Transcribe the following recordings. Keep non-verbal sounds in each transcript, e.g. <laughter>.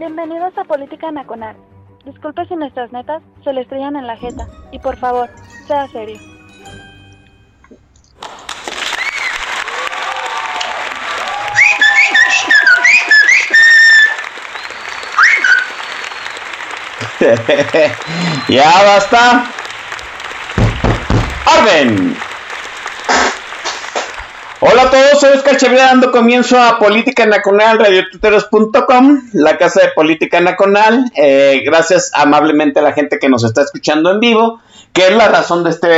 Bienvenidos a Política Nacional. Disculpe si nuestras netas se le estrellan en la jeta. Y por favor, sea serio. <laughs> ya basta. ¡Orden! Hola a todos, soy Oscar Chavira dando comienzo a Política Nacional, radiotuteros.com, la casa de Política Nacional. Eh, gracias amablemente a la gente que nos está escuchando en vivo, que es la razón de este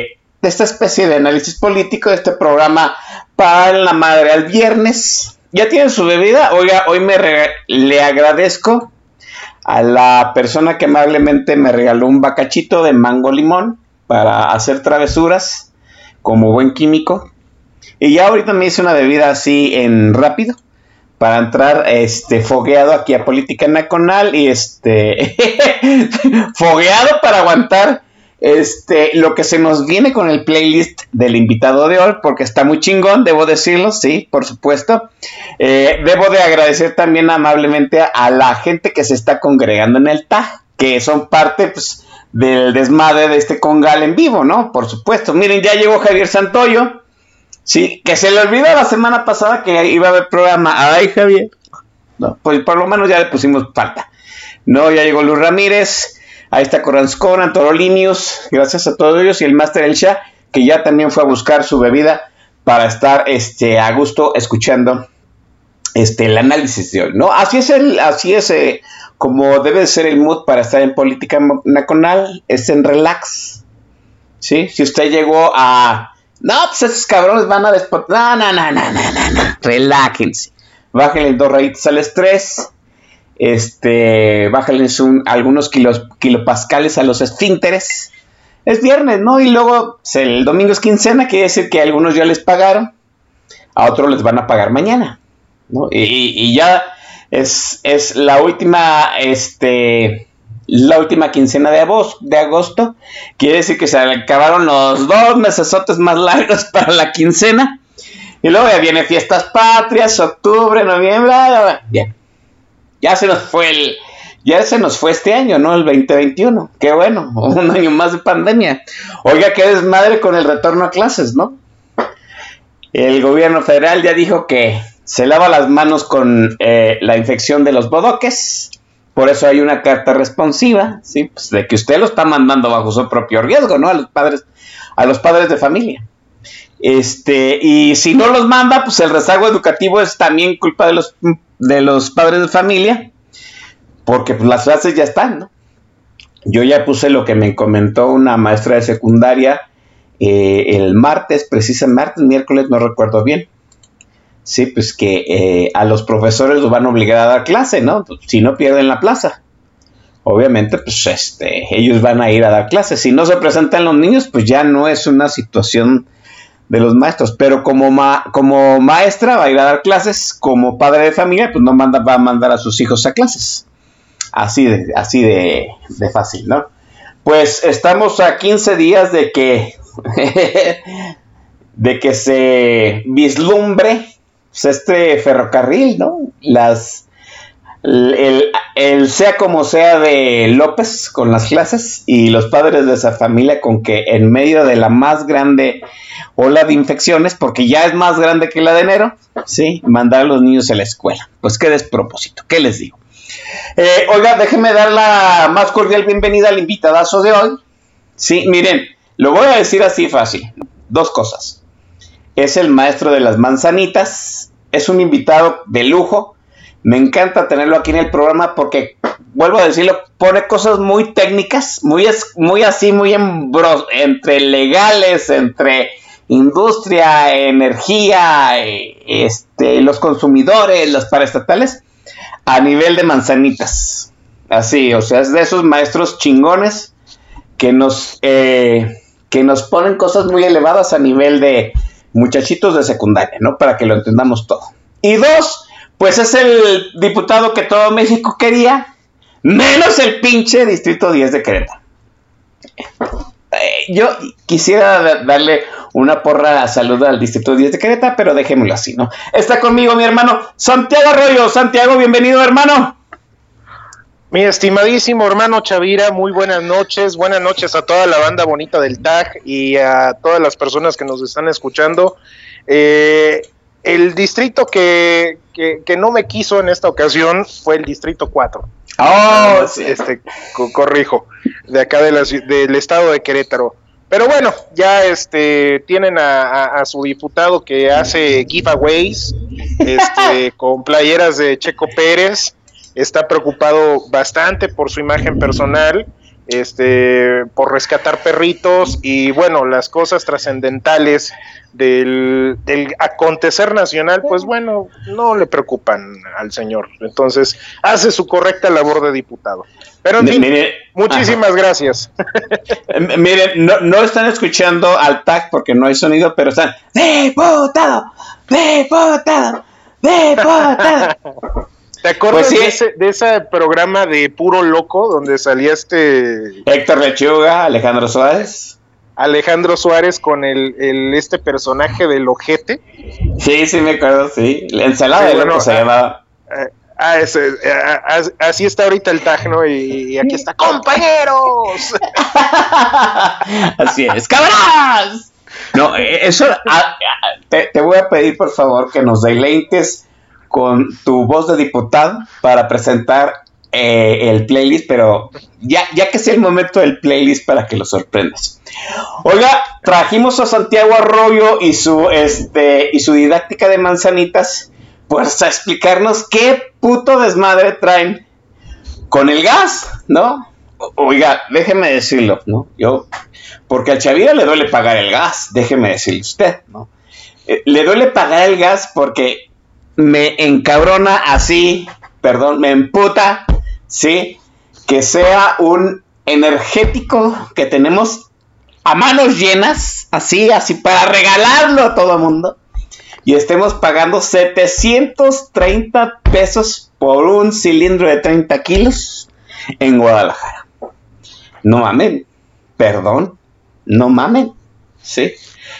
eh, de esta especie de análisis político, de este programa para la madre al viernes. ¿Ya tienen su bebida? Oiga, hoy me le agradezco a la persona que amablemente me regaló un bacachito de mango limón para hacer travesuras como buen químico. Y ya ahorita me hice una bebida así en rápido para entrar este fogueado aquí a Política Nacional y este <laughs> fogueado para aguantar este lo que se nos viene con el playlist del invitado de hoy porque está muy chingón, debo decirlo, sí, por supuesto. Eh, debo de agradecer también amablemente a, la gente que se está congregando en el TAG, que son parte pues, del desmadre de este congal en vivo, ¿no? Por supuesto. Miren, ya llegó Javier Santoyo. Sí, que se le olvidó la semana pasada que iba a haber programa. Ay, Javier. Pues por lo menos ya le pusimos falta. No, ya llegó Luis Ramírez. Ahí está Coranzcona, Torolinius. Gracias a todos ellos. Y el Master El Shah, que ya también fue a buscar su bebida para estar este, a gusto escuchando este, el análisis de hoy. ¿no? Así es, el, así es eh, como debe ser el mood para estar en política nacional. Es en relax. ¿Sí? Si usted llegó a no, pues esos cabrones van a despotar. No, no, no, no, no, no. Relájense. Bájenle dos rayitos al estrés. Este, bájenle algunos kilos, kilopascales a los esfínteres. Es viernes, ¿no? Y luego el domingo es quincena, quiere decir que algunos ya les pagaron, a otros les van a pagar mañana, ¿no? Y, y ya es, es la última, este, la última quincena de agosto. Quiere decir que se acabaron los dos mesesotes más largos <laughs> para la quincena. Y luego ya viene fiestas patrias, octubre, noviembre. Bien. Ya se nos fue el. Ya se nos fue este año, ¿no? El 2021. Qué bueno. <laughs> Un año más de pandemia. Oiga, qué desmadre con el retorno a clases, ¿no? El gobierno federal ya dijo que se lava las manos con eh, la infección de los bodoques por eso hay una carta responsiva, ¿sí? Pues de que usted lo está mandando bajo su propio riesgo, ¿no? A los padres, a los padres de familia. Este, y si no los manda, pues el rezago educativo es también culpa de los, de los padres de familia, porque pues, las clases ya están, ¿no? Yo ya puse lo que me comentó una maestra de secundaria eh, el martes, precisamente martes, miércoles, no recuerdo bien. Sí, pues que eh, a los profesores los van a obligar a dar clase, ¿no? Pues, si no pierden la plaza. Obviamente, pues este, ellos van a ir a dar clases. Si no se presentan los niños, pues ya no es una situación de los maestros. Pero como, como maestra va a ir a dar clases, como padre de familia, pues no manda, va a mandar a sus hijos a clases. Así de, así de, de fácil, ¿no? Pues estamos a 15 días de que, <laughs> de que se vislumbre pues, este ferrocarril, ¿no? Las, el, sea como sea de López con las clases y los padres de esa familia con que en medio de la más grande ola de infecciones, porque ya es más grande que la de enero, ¿sí? Mandar a los niños a la escuela. Pues qué despropósito, ¿qué les digo? Eh, oiga, déjenme dar la más cordial bienvenida al invitadazo de hoy. Sí, miren, lo voy a decir así fácil. Dos cosas es el maestro de las manzanitas, es un invitado de lujo, me encanta tenerlo aquí en el programa porque, vuelvo a decirlo, pone cosas muy técnicas, muy, muy así, muy entre legales, entre industria, energía, eh, este, los consumidores, los paraestatales, a nivel de manzanitas. Así, o sea, es de esos maestros chingones que nos, eh, que nos ponen cosas muy elevadas a nivel de muchachitos de secundaria, ¿no? Para que lo entendamos todo. Y dos, pues es el diputado que todo México quería, menos el pinche Distrito 10 de Querétaro. Eh, yo quisiera darle una porra a salud al Distrito 10 de Querétaro, pero dejémoslo así, ¿no? Está conmigo mi hermano Santiago Arroyo. Santiago, bienvenido, hermano. Mi estimadísimo hermano Chavira, muy buenas noches. Buenas noches a toda la banda bonita del TAG y a todas las personas que nos están escuchando. Eh, el distrito que, que, no me quiso en esta ocasión fue el distrito 4. Oh, este, corrijo, de acá de la, del estado de Querétaro. Pero bueno, ya este tienen a, su diputado que hace giveaways <laughs> este, con playeras de Checo Pérez. Está preocupado bastante por su imagen personal, este, por rescatar perritos y bueno, las cosas trascendentales del, acontecer nacional, pues bueno, no le preocupan al señor. Entonces, hace su correcta labor de diputado. Pero en fin, muchísimas gracias. <laughs> Miren, no, no, están escuchando al TAC porque no hay sonido, pero están diputado, diputado, diputado. <laughs> ¿Te acuerdas pues de, ese, de, ese, programa de Puro Loco donde salía este... Héctor Lechuga, Alejandro Suárez? Alejandro Suárez con el, el, este personaje del ojete. Sí, sí me acuerdo, sí. La ensalada de bueno, se ah, llamaba. Ah, ah ese, ah, así está ahorita el tag, ¿no? Y, aquí está, ¡compañeros! <laughs> así es, ¡cabras! No, eh, eso, te, te, voy a pedir por favor que nos deleites con tu voz de diputado para presentar eh, el playlist, pero ya, ya que sea el momento del playlist para que lo sorprendas. Oiga, trajimos a Santiago Arroyo y su, este, y su didáctica de manzanitas, pues a explicarnos qué puto desmadre traen con el gas, ¿no? Oiga, déjeme decirlo, ¿no? Yo, porque al Chavira le duele pagar el gas, déjeme decirle usted, ¿no? Eh, le duele pagar el gas porque me encabrona así, perdón, me emputa ¿sí? Que sea un energético que tenemos a manos llenas, así, así, para regalarlo a todo el mundo. Y estemos pagando 730 pesos por un cilindro de 30 kilos en Guadalajara. No mamen, perdón, no mamen, ¿sí?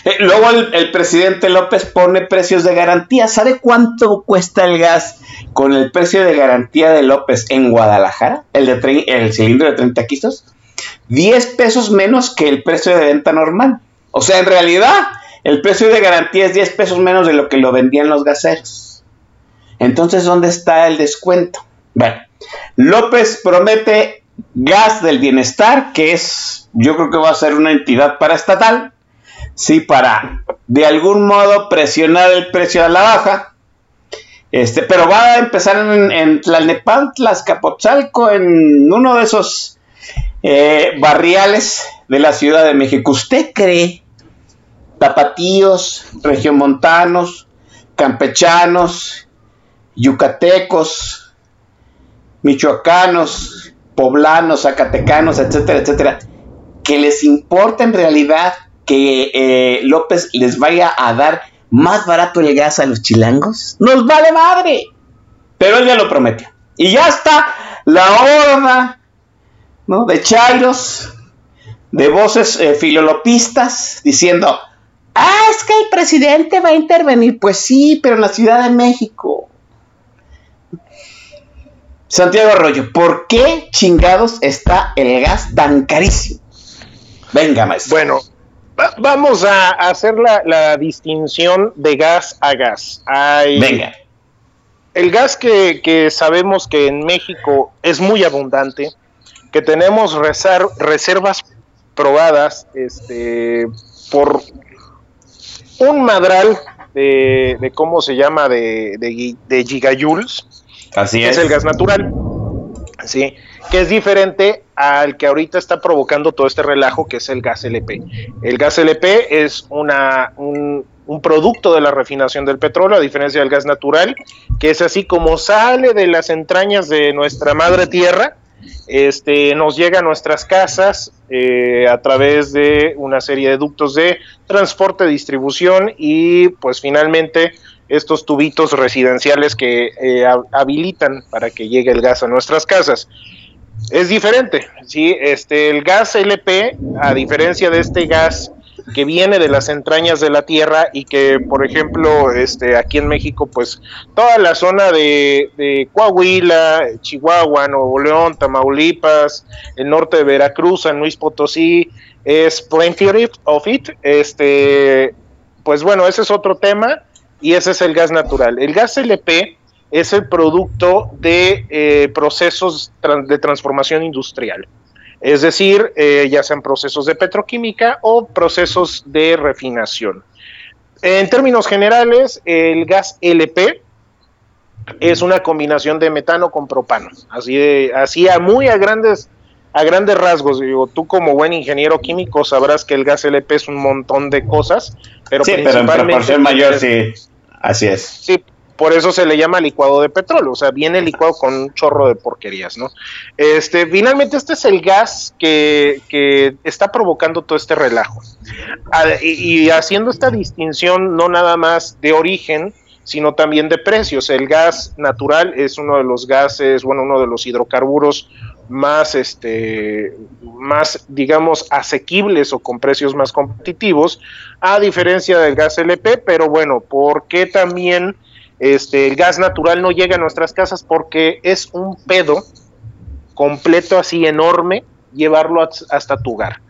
Eh, luego el, presidente López pone precios de garantía. ¿Sabe cuánto cuesta el gas con el precio de garantía de López en Guadalajara? El, de el cilindro de 30 kilos. 10 pesos menos que el precio de venta normal. O sea, en realidad, el precio de garantía es 10 pesos menos de lo que lo vendían los gaseros. Entonces, ¿dónde está el descuento? Bueno, López promete gas del bienestar, que es, yo creo que va a ser una entidad paraestatal sí, para de algún modo presionar el precio a la baja. Este, pero va a empezar en, en Tlalnepantla, Azcapotzalco, en uno de esos eh, barriales de la Ciudad de México. ¿Usted cree, tapatíos, regiomontanos, campechanos, yucatecos, michoacanos, poblanos, zacatecanos, etcétera, etcétera, que les importa en realidad que eh, López les vaya a dar más barato el gas a los chilangos? Nos vale madre. Pero él ya lo prometió. Y ya está la horda ¿no? de chairos, de voces eh, filolopistas, diciendo, ah, es que el presidente va a intervenir. Pues sí, pero en la Ciudad de México. Santiago Arroyo, ¿por qué chingados está el gas tan carísimo? Venga, maestro. Bueno, vamos a hacer la, distinción de gas a gas. Venga. El gas que, sabemos que en México es muy abundante, que tenemos reservas probadas este, por un madral de, cómo se llama, de, de, gigajoules. Así es. Es el gas natural. ¿Sí? Que es diferente al que ahorita está provocando todo este relajo, que es el gas LP. El gas LP es una, un, producto de la refinación del petróleo, a diferencia del gas natural, que es así como sale de las entrañas de nuestra madre tierra, este, nos llega a nuestras casas eh, a través de una serie de ductos de transporte, distribución y pues finalmente estos tubitos residenciales que eh, habilitan para que llegue el gas a nuestras casas. Es diferente, ¿sí? Este, el gas LP, a diferencia de este gas que viene de las entrañas de la tierra y que, por ejemplo, este, aquí en México, pues toda la zona de, Coahuila, Chihuahua, Nuevo León, Tamaulipas, el norte de Veracruz, San Luis Potosí, es plenty of it. Este, pues bueno, ese es otro tema y ese es el gas natural. El gas LP es el producto de eh, procesos de transformación industrial. Es decir, eh, ya sean procesos de petroquímica o procesos de refinación. En términos generales, el gas LP es una combinación de metano con propano. Así de, así a muy a grandes, a grandes rasgos. Digo, tú como buen ingeniero químico sabrás que el gas LP es un montón de cosas, pero sí, pero en proporción mayor sí. Así es. Sí, por eso se le llama licuado de petróleo, o sea, viene licuado con un chorro de porquerías, ¿no? Este, finalmente, este es el gas que, que está provocando todo este relajo. y, haciendo esta distinción no nada más de origen, sino también de precios. El gas natural es uno de los gases, bueno, uno de los hidrocarburos más, este, más, digamos, asequibles o con precios más competitivos, a diferencia del gas LP, pero bueno, ¿por qué también este, el gas natural no llega a nuestras casas porque es un pedo completo así enorme llevarlo hasta tu hogar.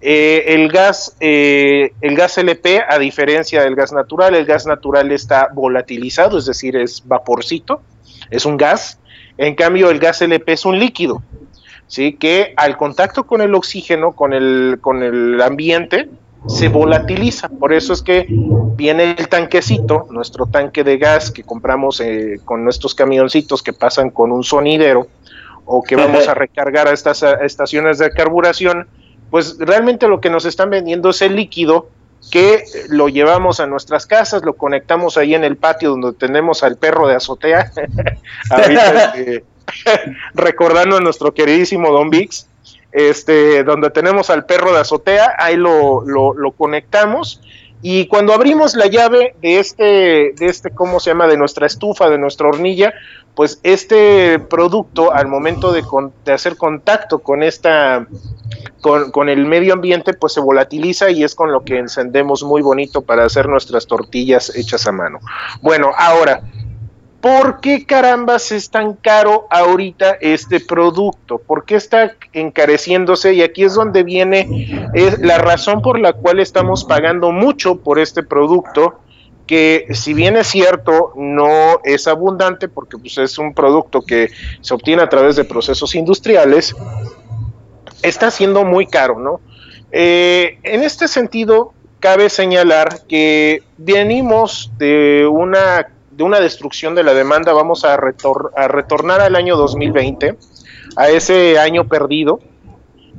Eh, el gas, eh, el gas LP, a diferencia del gas natural, el gas natural está volatilizado, es decir, es vaporcito, es un gas. En cambio, el gas LP es un líquido, sí, que al contacto con el oxígeno, con el, con el ambiente, se volatiliza. Por eso es que viene el tanquecito, nuestro tanque de gas que compramos eh, con nuestros camioncitos que pasan con un sonidero o que vamos a recargar a estas estaciones de carburación, pues realmente lo que nos están vendiendo es el líquido que lo llevamos a nuestras casas, lo conectamos ahí en el patio donde tenemos al perro de azotea, <laughs> este, <laughs> recordando a nuestro queridísimo Don Vix, este, donde tenemos al perro de azotea, ahí lo, lo, conectamos y cuando abrimos la llave de este, de este, ¿cómo se llama? De nuestra estufa, de nuestra hornilla, pues este producto al momento de, de hacer contacto con esta, con, el medio ambiente, pues se volatiliza y es con lo que encendemos muy bonito para hacer nuestras tortillas hechas a mano. Bueno, ahora, ¿Por qué carambas es tan caro ahorita este producto? ¿Por qué está encareciéndose? Y aquí es donde viene la razón por la cual estamos pagando mucho por este producto, que si bien es cierto, no es abundante porque pues, es un producto que se obtiene a través de procesos industriales, está siendo muy caro, ¿no? Eh, en este sentido, cabe señalar que venimos de una de una destrucción de la demanda, vamos a, a retornar al año 2020, a ese año perdido,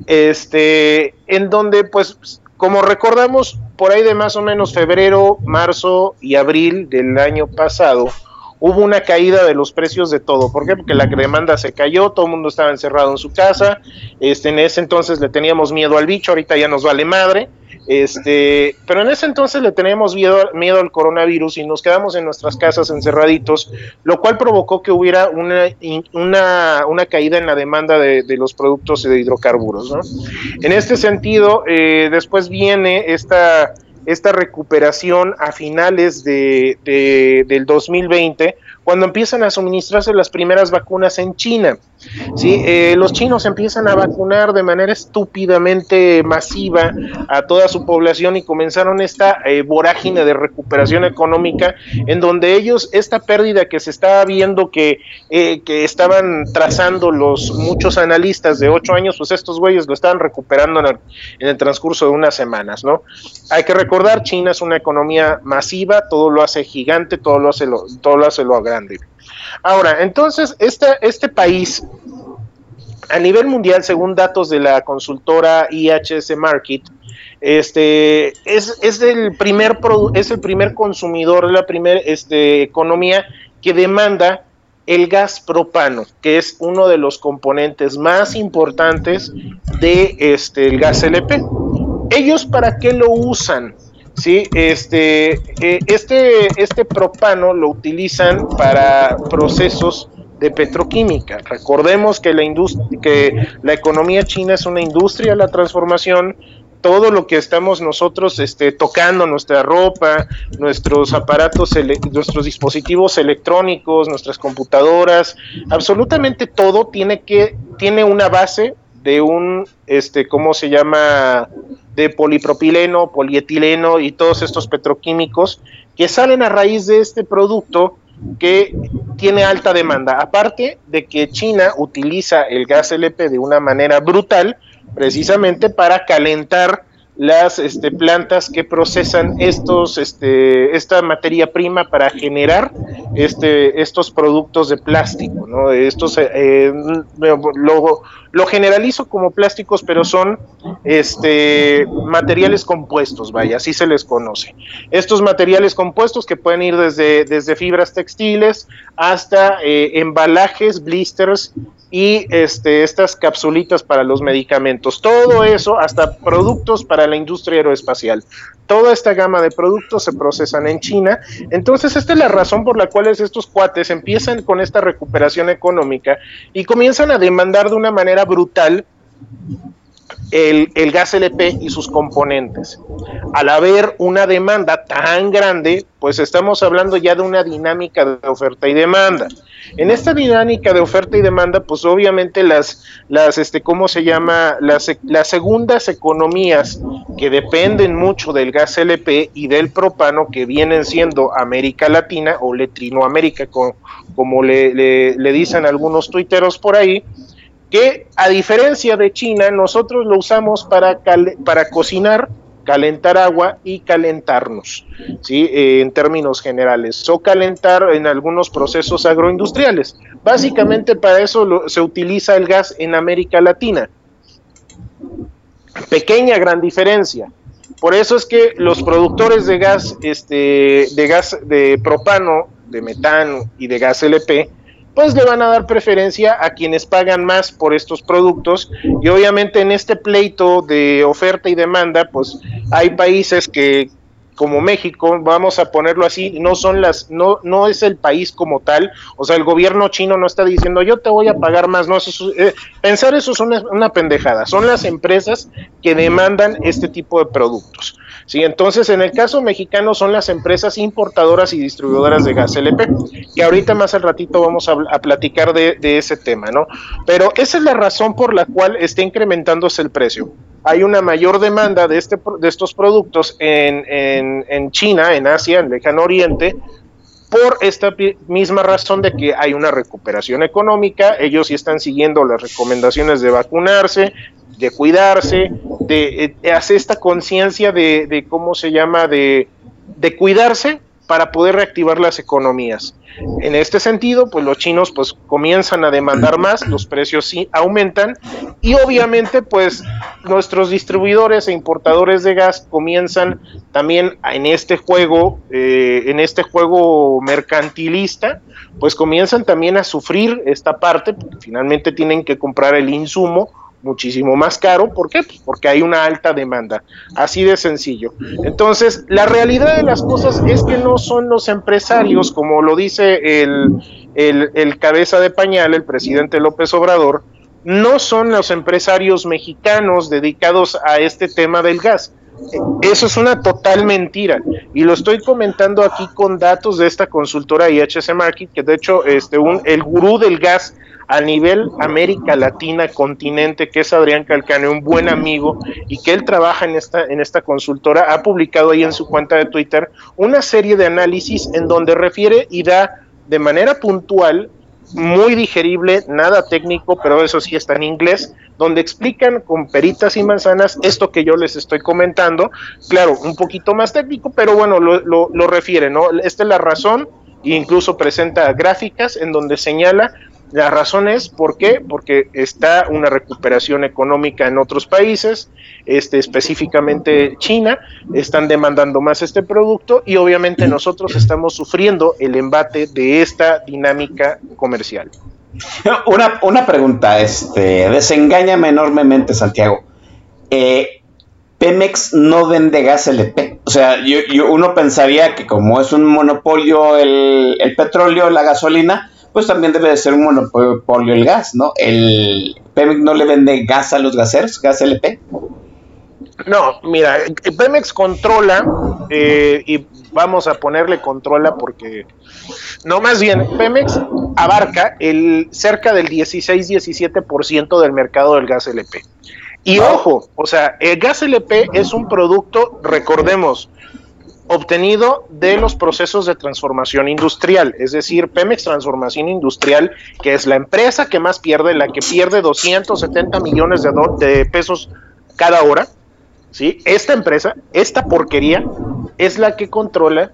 este, en donde, pues, como recordamos, por ahí de más o menos febrero, marzo y abril del año pasado, hubo una caída de los precios de todo. ¿Por qué? Porque la demanda se cayó, todo el mundo estaba encerrado en su casa, este, en ese entonces le teníamos miedo al bicho, ahorita ya nos vale madre, este, pero en ese entonces le teníamos miedo, al coronavirus y nos quedamos en nuestras casas encerraditos, lo cual provocó que hubiera una caída en la demanda de, los productos de hidrocarburos. En este sentido, eh, después viene esta, esta recuperación a finales de, del 2020 cuando empiezan a suministrarse las primeras vacunas en China. ¿Sí? Eh, los chinos empiezan a vacunar de manera estúpidamente masiva a toda su población y comenzaron esta eh, vorágine de recuperación económica en donde ellos, esta pérdida que se estaba viendo que, eh, que estaban trazando los muchos analistas de ocho años, pues estos güeyes lo estaban recuperando en el, transcurso de unas semanas, ¿no? Hay que recordar, China es una economía masiva, todo lo hace gigante, todo lo hace lo, todo lo hace lo grande. Ahora, entonces, este, país a nivel mundial, según datos de la consultora IHS Market, este es, es el primer es el primer consumidor, la primera este, economía que demanda el gas propano, que es uno de los componentes más importantes de este el gas LP. Ellos para qué lo usan? Sí, este, eh, este, este propano lo utilizan para procesos de petroquímica. Recordemos que la, que la economía china es una industria de la transformación, todo lo que estamos nosotros este, tocando, nuestra ropa, nuestros aparatos, nuestros dispositivos electrónicos, nuestras computadoras, absolutamente todo tiene que tiene una base de un, este, ¿cómo se llama? De polipropileno, polietileno y todos estos petroquímicos que salen a raíz de este producto que tiene alta demanda. Aparte de que China utiliza el gas LP de una manera brutal, precisamente para calentar las este, plantas que procesan estos, este, esta materia prima para generar este, estos productos de plástico. ¿no? Estos, eh, eh, lo, generalizo como plásticos, pero son materiales compuestos, vaya, así se les conoce. Estos materiales compuestos que pueden ir desde, desde fibras textiles hasta eh, embalajes, blisters y estas capsulitas para los medicamentos. Todo eso, hasta productos para la industria aeroespacial. Toda esta gama de productos se procesan en China. Entonces, esta es la razón por la cual estos cuates empiezan con esta recuperación económica y comienzan a demandar de una manera brutal el, el, gas LP y sus componentes. Al haber una demanda tan grande, pues estamos hablando ya de una dinámica de oferta y demanda. En esta dinámica de oferta y demanda, pues obviamente las, las este, ¿cómo se llama? Las, las segundas economías que dependen mucho del gas LP y del propano, que vienen siendo América Latina o Latinoamérica, como, como le, le, dicen algunos tuiteros por ahí, que a diferencia de China, nosotros lo usamos para, para cocinar calentar agua y calentarnos, ¿sí? Eh, en términos generales, o calentar en algunos procesos agroindustriales. Básicamente para eso se utiliza el gas en América Latina. Pequeña gran diferencia. Por eso es que los productores de gas, este, de gas de propano, de metano y de gas LP, pues le van a dar preferencia a quienes pagan más por estos productos. Y obviamente en este pleito de oferta y demanda pues hay países que como México, vamos a ponerlo así, no son las, no, no es el país como tal, o sea, el gobierno chino no está diciendo yo te voy a pagar más, no, eso eh, pensar eso es una, una, pendejada, son las empresas que demandan este tipo de productos. Sí, entonces en el caso mexicano son las empresas importadoras y distribuidoras de gas LP, que ahorita más al ratito vamos a, platicar de, de ese tema, ¿no? Pero esa es la razón por la cual está incrementándose el precio hay una mayor demanda de, este, de estos productos en, en, en China, en Asia, en Lejano Oriente, por esta misma razón de que hay una recuperación económica, ellos sí están siguiendo las recomendaciones de vacunarse, de cuidarse, de, eh, hacer esta conciencia de, cómo se llama, de, de cuidarse para poder reactivar las economías. En este sentido, pues los chinos pues comienzan a demandar más, los precios sí aumentan y obviamente pues nuestros distribuidores e importadores de gas comienzan también en este juego, eh, en este juego mercantilista, pues comienzan también a sufrir esta parte, porque finalmente tienen que comprar el insumo muchísimo más caro. ¿Por qué? Pues porque hay una alta demanda. Así de sencillo. Entonces, la realidad de las cosas es que no son los empresarios, como lo dice el, el, cabeza de pañal, el presidente López Obrador, no son los empresarios mexicanos dedicados a este tema del gas. Eso es una total mentira y lo estoy comentando aquí con datos de esta consultora IHS Market, que de hecho este un, el gurú del gas a nivel América Latina, continente, que es Adrián Calcane, un buen amigo y que él trabaja en esta, en esta consultora, ha publicado ahí en su cuenta de Twitter una serie de análisis en donde refiere y da de manera puntual muy digerible, nada técnico, pero eso sí está en inglés, donde explican con peritas y manzanas esto que yo les estoy comentando. Claro, un poquito más técnico, pero bueno, lo, lo, lo refiere, ¿no? Esta es la razón, e incluso presenta gráficas en donde señala La razón es, ¿por qué? Porque está una recuperación económica en otros países, este, específicamente China, están demandando más este producto y obviamente nosotros estamos sufriendo el embate de esta dinámica comercial. <laughs> Una, una pregunta, este, desengáñame enormemente, Santiago. Eh, Pemex no vende gas LP. O sea, yo, uno pensaría que como es un monopolio el, el petróleo, la gasolina, pues también debe de ser un monopolio el gas, ¿no? El Pemex no le vende gas a los gaseros, gas LP. No, mira, Pemex controla eh, y vamos a ponerle controla porque no más bien Pemex abarca el cerca del 16-17% del mercado del gas LP. Y ojo, o sea, el gas LP es un producto, recordemos, obtenido de los procesos de transformación industrial, es decir, Pemex Transformación Industrial, que es la empresa que más pierde, la que pierde 270 millones de, pesos cada hora, ¿sí? Esta empresa, esta porquería, es la que controla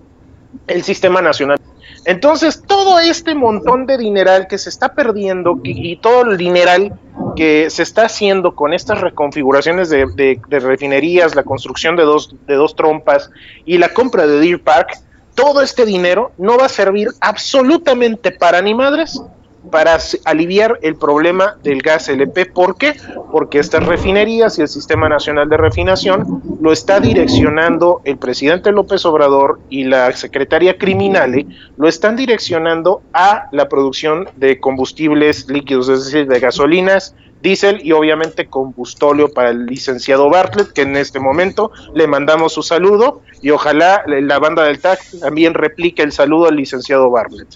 el sistema nacional. Entonces, todo este montón de dineral que se está perdiendo y, todo el dineral que se está haciendo con estas reconfiguraciones de, refinerías, la construcción de dos, de dos trompas y la compra de Deer Park, todo este dinero no va a servir absolutamente para ni madres para aliviar el problema del gas LP. ¿Por qué? Porque estas refinerías y el Sistema Nacional de Refinación lo está direccionando el presidente López Obrador y la Secretaría Criminale, lo están direccionando a la producción de combustibles líquidos, es decir, de gasolinas, diésel y obviamente combustóleo para el licenciado Bartlett, que en este momento le mandamos su saludo y ojalá la banda del TAC también replique el saludo al licenciado Bartlett.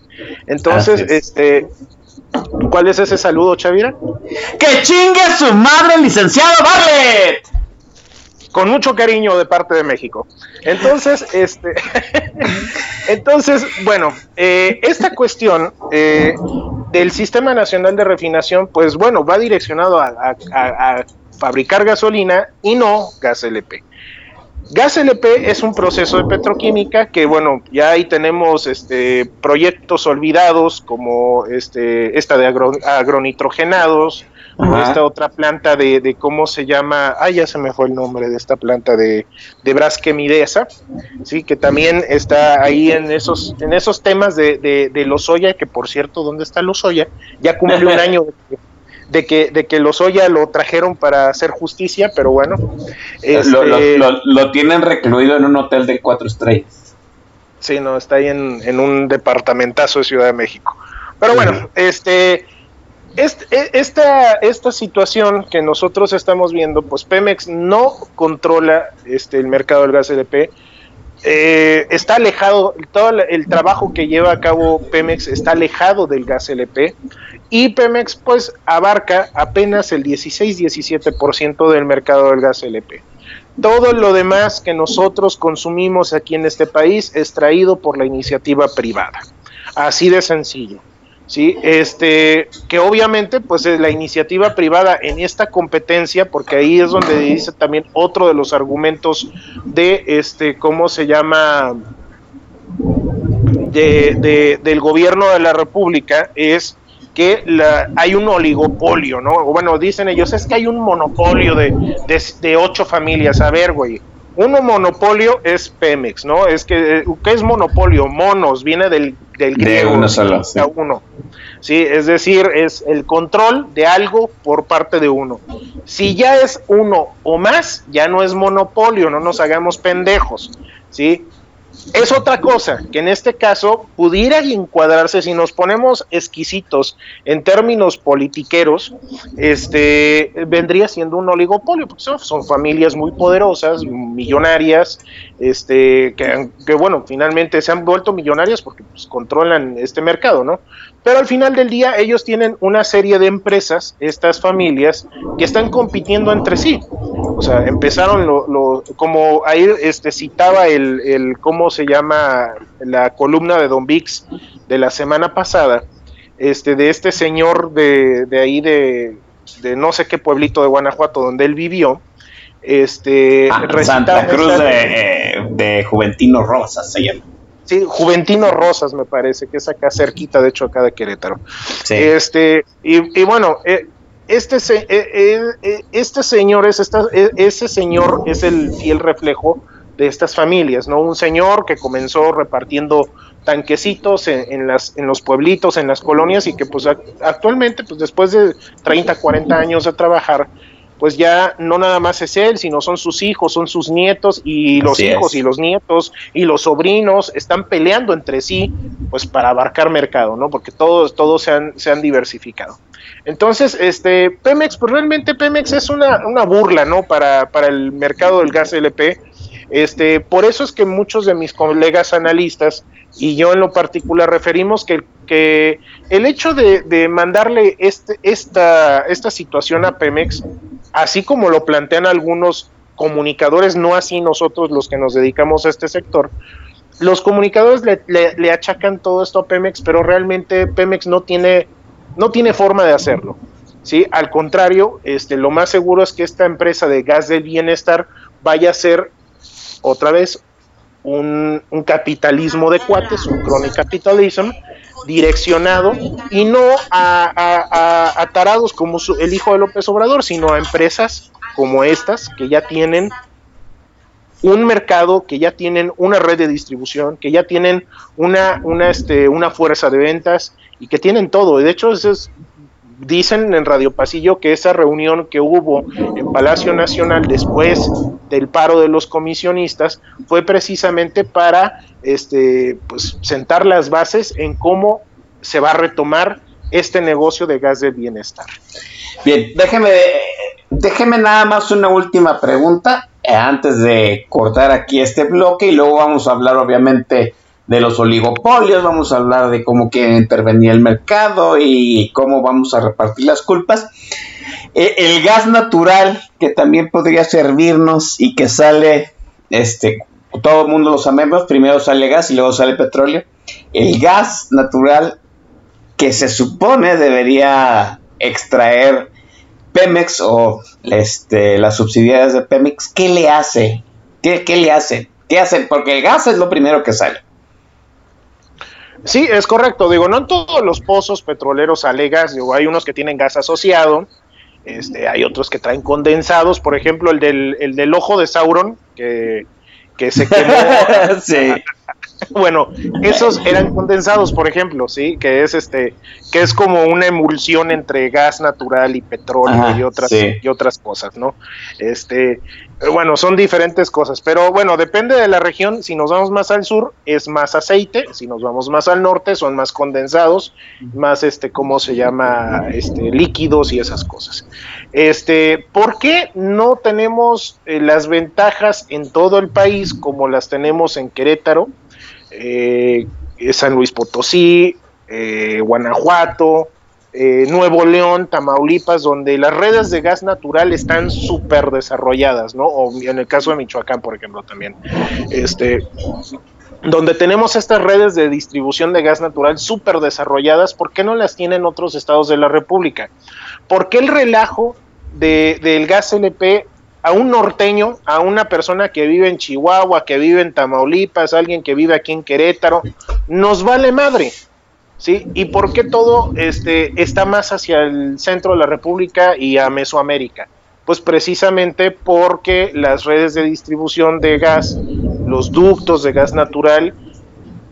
Entonces, este ¿Cuál es ese saludo, Chavira? ¡Que chingue su madre, licenciado Bartlett! Con mucho cariño de parte de México. Entonces, este, <laughs> entonces, bueno, eh, esta cuestión eh, del Sistema Nacional de Refinación, pues bueno, va direccionado a, a fabricar gasolina y no gas LP. Gas LP es un proceso de petroquímica que, bueno, ya ahí tenemos este, proyectos olvidados como este, esta de agronitrogenados, esta otra planta de, cómo se llama, ah, ya se me fue el nombre de esta planta de, de Brasquemidesa, sí, que también está ahí en esos, en esos temas de, de, de Lozoya, que por cierto, ¿dónde está Lozoya? Ya cumplió un <laughs> año de que, de que Lozoya lo trajeron para hacer justicia, pero bueno. Este, lo, tienen recluido en un hotel de cuatro estrellas. Sí, no, está ahí en, un departamentazo de Ciudad de México. Pero bueno, este, este, esta, esta situación que nosotros estamos viendo, pues Pemex no controla este, el mercado del gas LP. Eh, está alejado, todo el trabajo que lleva a cabo Pemex está alejado del gas LP y Pemex pues abarca apenas el 16-17% del mercado del gas LP. Todo lo demás que nosotros consumimos aquí en este país es traído por la iniciativa privada. Así de sencillo. ¿sí? Este, que obviamente, pues es la iniciativa privada en esta competencia, porque ahí es donde dice también otro de los argumentos de este, ¿cómo se llama? De, del gobierno de la República es que la, hay un oligopolio, ¿no? Bueno, dicen ellos, es que hay un monopolio de, de, ocho familias. A ver, güey, uno monopolio es Pemex, ¿no? Es que, ¿qué es monopolio? Monos, viene del, del griego. uno solo, sí. uno. Sí, es decir, es el control de algo por parte de uno. Si ya es uno o más, ya no es monopolio, no nos hagamos pendejos, ¿sí? Es otra cosa que en este caso pudiera encuadrarse si nos ponemos exquisitos en términos politiqueros, este vendría siendo un oligopolio, porque son, familias muy poderosas, millonarias, este que, que, bueno, finalmente se han vuelto millonarias porque pues, controlan este mercado, ¿no? Pero al final del día ellos tienen una serie de empresas, estas familias, que están compitiendo entre sí. O sea, empezaron lo, como ahí este, citaba el, el, cómo se llama la columna de Don Vix de la semana pasada, este, de este señor de, de ahí de, de no sé qué pueblito de Guanajuato donde él vivió, este ah, Santa Cruz de, de, Juventino Rosas se llama. Sí, Juventino Rosas me parece, que es acá cerquita, de hecho, acá de Querétaro. Este, y, bueno, eh, este, eh, eh, este señor es esta, ese señor es el fiel reflejo de estas familias, ¿no? Un señor que comenzó repartiendo tanquecitos en, las, en los pueblitos, en las colonias y que pues actualmente, pues después de 30, 40 años de trabajar, pues ya no nada más es él, sino son sus hijos, son sus nietos y los hijos y los nietos y los sobrinos están peleando entre sí, pues para abarcar mercado, ¿no? Porque todos, todos se han, se han diversificado. Entonces, este, Pemex, pues realmente Pemex es una, una burla, ¿no? Para, para el mercado del gas LP. Este, por eso es que muchos de mis colegas analistas y yo en lo particular referimos que, que el hecho de, de mandarle este, esta, esta situación a Pemex así como lo plantean algunos comunicadores, no así nosotros los que nos dedicamos a este sector, los comunicadores le, achacan todo esto a Pemex, pero realmente Pemex no tiene, no tiene forma de hacerlo. ¿sí? Al contrario, este, lo más seguro es que esta empresa de gas del bienestar vaya a ser otra vez un, capitalismo de cuates, un crony capitalism, direccionado y no a, tarados como el hijo de López Obrador, sino a empresas como estas que ya tienen un mercado, que ya tienen una red de distribución, que ya tienen una, una, este, una fuerza de ventas y que tienen todo. De hecho, eso es, dicen en Radio Pasillo que esa reunión que hubo en Palacio Nacional después del paro de los comisionistas fue precisamente para este, pues, sentar las bases en cómo se va a retomar este negocio de gas de bienestar. Bien, déjeme, déjeme nada más una última pregunta eh, antes de cortar aquí este bloque y luego vamos a hablar obviamente de los oligopolios, vamos a hablar de cómo quiere intervenir el mercado y cómo vamos a repartir las culpas. Eh, el gas natural que también podría servirnos y que sale, este, todo el mundo lo sabemos, primero sale gas y luego sale petróleo. El gas natural que se supone debería extraer Pemex o este, las subsidiarias de Pemex, ¿qué le hace? ¿Qué, qué le hace? ¿Qué hacen? Porque el gas es lo primero que sale. Sí, es correcto. Digo, no en todos los pozos petroleros sale gas. Digo, hay unos que tienen gas asociado, este, hay otros que traen condensados. Por ejemplo, el del, el del ojo de Sauron, que, que se quemó. <laughs> sí. <laughs> bueno, esos eran condensados, por ejemplo, sí, que es este, que es como una emulsión entre gas natural y petróleo y otras y otras cosas, ¿no? Este, bueno, son diferentes cosas, pero bueno, depende de la región. Si nos vamos más al sur, es más aceite. Si nos vamos más al norte, son más condensados, más este, ¿cómo se llama? Este, líquidos y esas cosas. Este, ¿por qué no tenemos eh, las ventajas en todo el país como las tenemos en Querétaro? Eh, San Luis Potosí, eh, Guanajuato, eh, Nuevo León, Tamaulipas, donde las redes de gas natural están súper desarrolladas, ¿no? O en el caso de Michoacán, por ejemplo, también. Este, donde tenemos estas redes de distribución de gas natural súper desarrolladas, ¿por qué no las tienen otros estados de la República? ¿Por qué el relajo del gas LP a un norteño, a una persona que vive en Chihuahua, que vive en Tamaulipas, alguien que vive aquí en Querétaro, nos vale madre. ¿Sí? ¿Y por qué todo este, está más hacia el centro de la República y a Mesoamérica? Pues precisamente porque las redes de distribución de gas, los ductos de gas natural,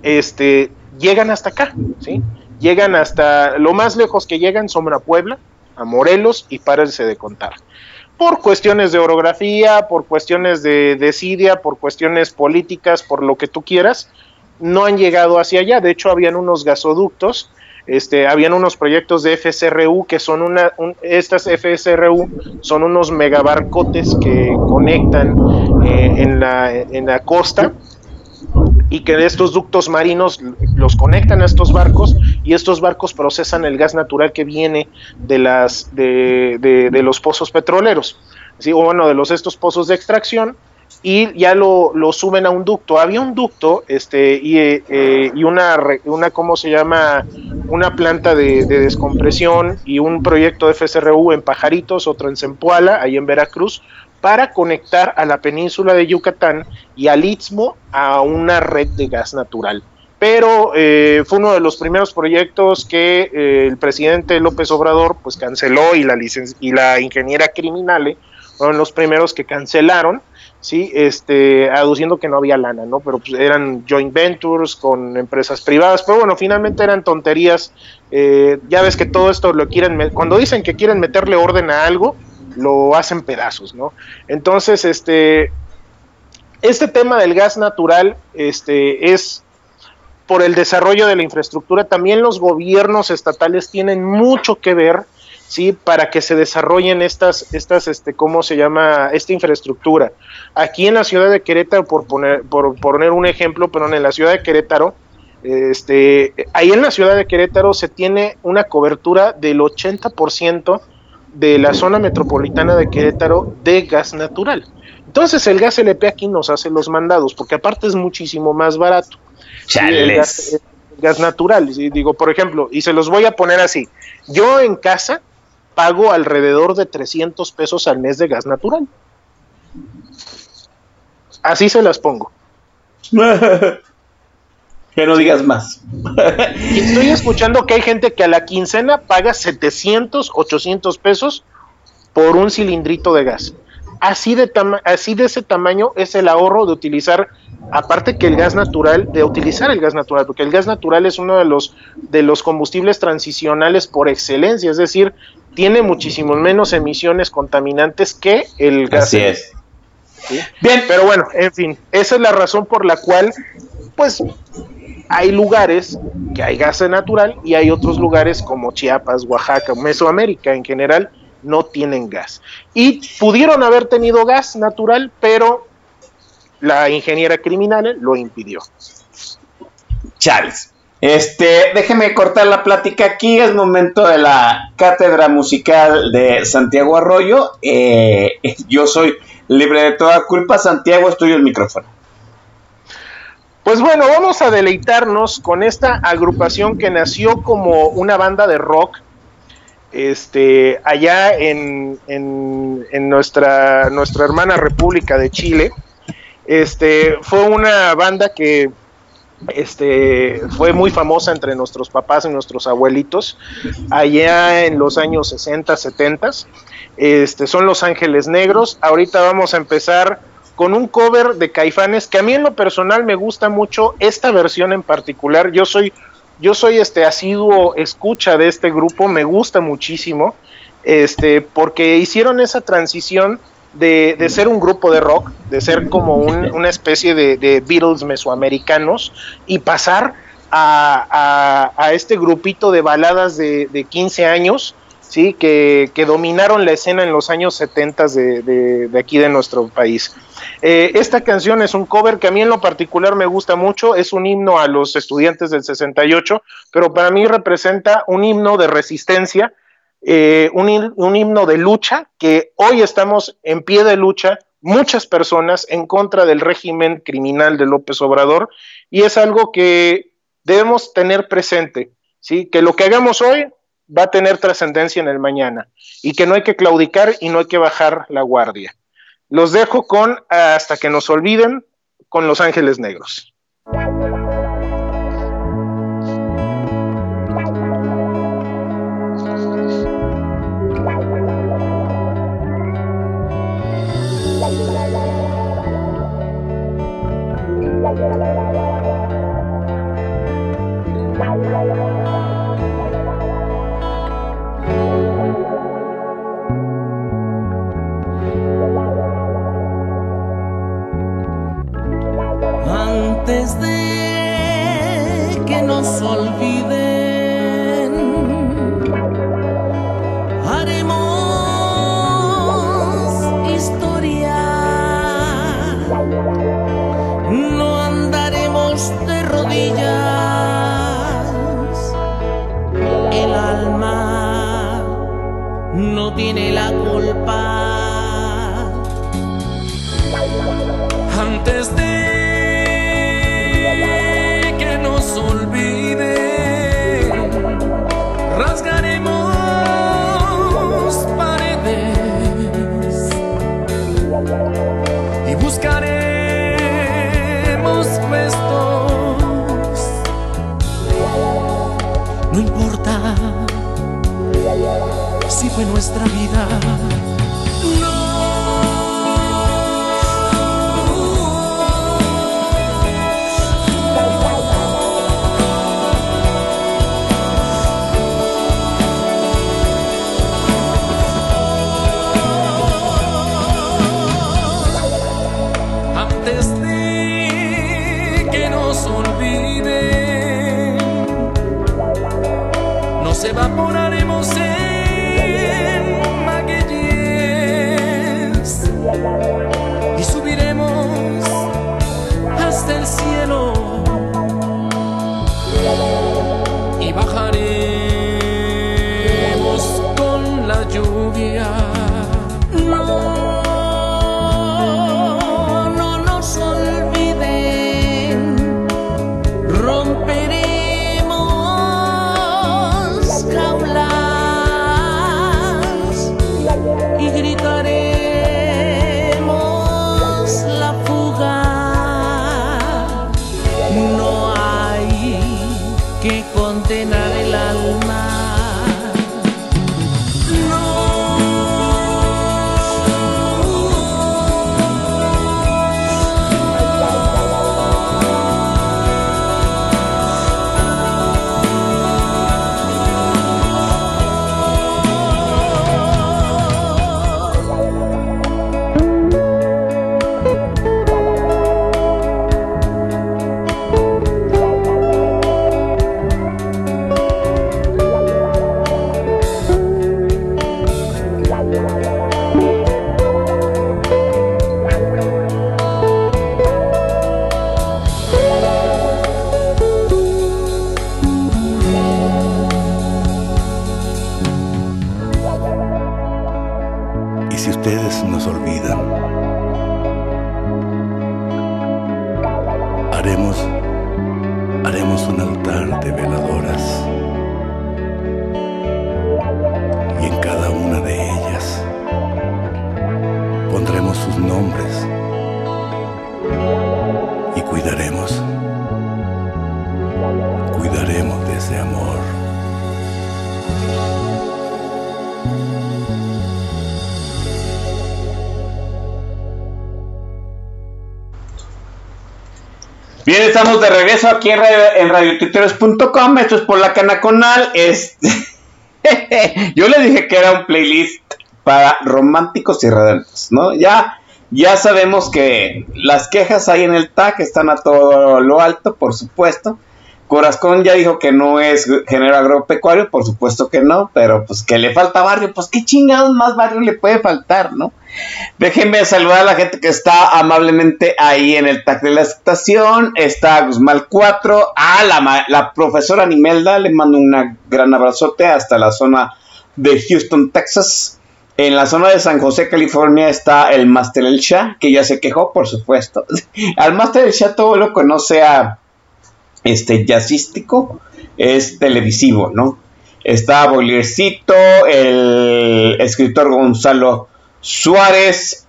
este, llegan hasta acá, ¿sí? Llegan hasta, lo más lejos que llegan son a Puebla, a Morelos y párense de contar por cuestiones de orografía, por cuestiones de desidia, por cuestiones políticas, por lo que tú quieras, no han llegado hacia allá. De hecho, habían unos gasoductos, este, habían unos proyectos de FSRU que son una, estas FSRU son unos megabarcotes que conectan eh, en, la, en la costa y que de estos ductos marinos los conectan a estos barcos y estos barcos procesan el gas natural que viene de las de, de, los pozos petroleros, ¿sí? o bueno, de los estos pozos de extracción y ya lo, lo suben a un ducto. Había un ducto este, y, eh, y una, una, ¿cómo se llama? Una planta de, de, descompresión y un proyecto de FSRU en Pajaritos, otro en Zempoala, ahí en Veracruz, para conectar a la península de Yucatán y al Istmo a una red de gas natural. pero eh, fue uno de los primeros proyectos que eh, el presidente López Obrador pues canceló y la, y la ingeniera criminal fueron los primeros que cancelaron, sí, este, aduciendo que no había lana, ¿no? Pero pues, eran joint ventures con empresas privadas, pero bueno, finalmente eran tonterías. Eh, ya ves que todo esto lo quieren, cuando dicen que quieren meterle orden a algo, lo hacen pedazos, ¿no? Entonces, este, este tema del gas natural, este, es por el desarrollo de la infraestructura, también los gobiernos estatales tienen mucho que ver, ¿sí? Para que se desarrollen estas, estas, este, ¿cómo se llama? Esta infraestructura. Aquí en la ciudad de Querétaro, por poner, por poner un ejemplo, pero en la ciudad de Querétaro, este, ahí en la ciudad de Querétaro se tiene una cobertura del 80% de la zona metropolitana de Querétaro de gas natural. Entonces el gas LP aquí nos hace los mandados, porque aparte es muchísimo más barato. El gas, natural. Digo, por ejemplo, y se los voy a poner así. Yo en casa pago alrededor de 300 pesos al mes de gas natural. Así se las pongo. <laughs> que no digas más. y estoy escuchando que hay gente que a la quincena paga 700, 800 pesos por un cilindrito de gas. Así de, así de ese tamaño es el ahorro de utilizar aparte que el gas natural, de utilizar el gas natural, porque el gas natural es uno de los, de los combustibles transicionales por excelencia, es decir, tiene muchísimo menos emisiones contaminantes que el gas. Así es. Bien, pero bueno, en fin, esa es la razón por la cual, pues, hay lugares que hay gas natural y hay otros lugares como Chiapas, Oaxaca, Mesoamérica en general, no tienen gas. Y pudieron haber tenido gas natural, pero la ingeniera criminal lo impidió. Chávez. Este, déjeme cortar la plática aquí, es momento de la cátedra musical de Santiago Arroyo. Eh, yo soy libre de toda culpa, Santiago, estoy el micrófono. Pues bueno, vamos a deleitarnos con esta agrupación que nació como una banda de rock este, allá en, en, en nuestra, nuestra hermana República de Chile. Este, fue una banda que este, fue muy famosa entre nuestros papás y nuestros abuelitos allá en los años 60, 70. Este, son Los Ángeles Negros. Ahorita vamos a empezar con un cover de Caifanes que a mí en lo personal me gusta mucho esta versión en particular. Yo soy yo soy este asiduo escucha de este grupo, me gusta muchísimo. Este, porque hicieron esa transición de, ser un grupo de rock, de ser como una especie de, Beatles mesoamericanos y pasar a, este grupito de baladas de, de 15 años, ¿sí? Que, dominaron la escena en los años 70 de, aquí de nuestro país. Eh, esta canción es un cover que a mí en lo particular me gusta mucho, es un himno a los estudiantes del 68, pero para mí representa un himno de resistencia eh, un, himno de lucha, que hoy estamos en pie de lucha muchas personas en contra del régimen criminal de López Obrador y es algo que debemos tener presente, ¿sí? que lo que hagamos hoy va a tener trascendencia en el mañana y que no hay que claudicar y no hay que bajar la guardia. Los dejo con hasta que nos olviden con Los Ángeles Negros. Antes fue nuestra vida. Estamos de regreso aquí en, en. Esto es por la canaconal. Este... <laughs> Yo le dije que era un playlist para románticos y redondos, ¿no? Ya, ya sabemos que las quejas ahí en el tag están a todo lo alto, por supuesto. Corazón ya dijo que no es género agropecuario, por supuesto que no, pero pues que le falta barrio, pues qué chingados más barrio le puede faltar, ¿no? Déjenme saludar a la gente que está amablemente ahí en el tag de la estación. Está Guzmán 4. Ah, la, la profesora Nimelda. Le mando un gran abrazote hasta la zona de Houston, Texas. En la zona de San José, California, está el Master El Shah, que ya se quejó, por supuesto. <laughs> Al Master El Shah todo lo que no sea este, jazzístico es televisivo, ¿no? Está Boliercito, el escritor Gonzalo Suárez,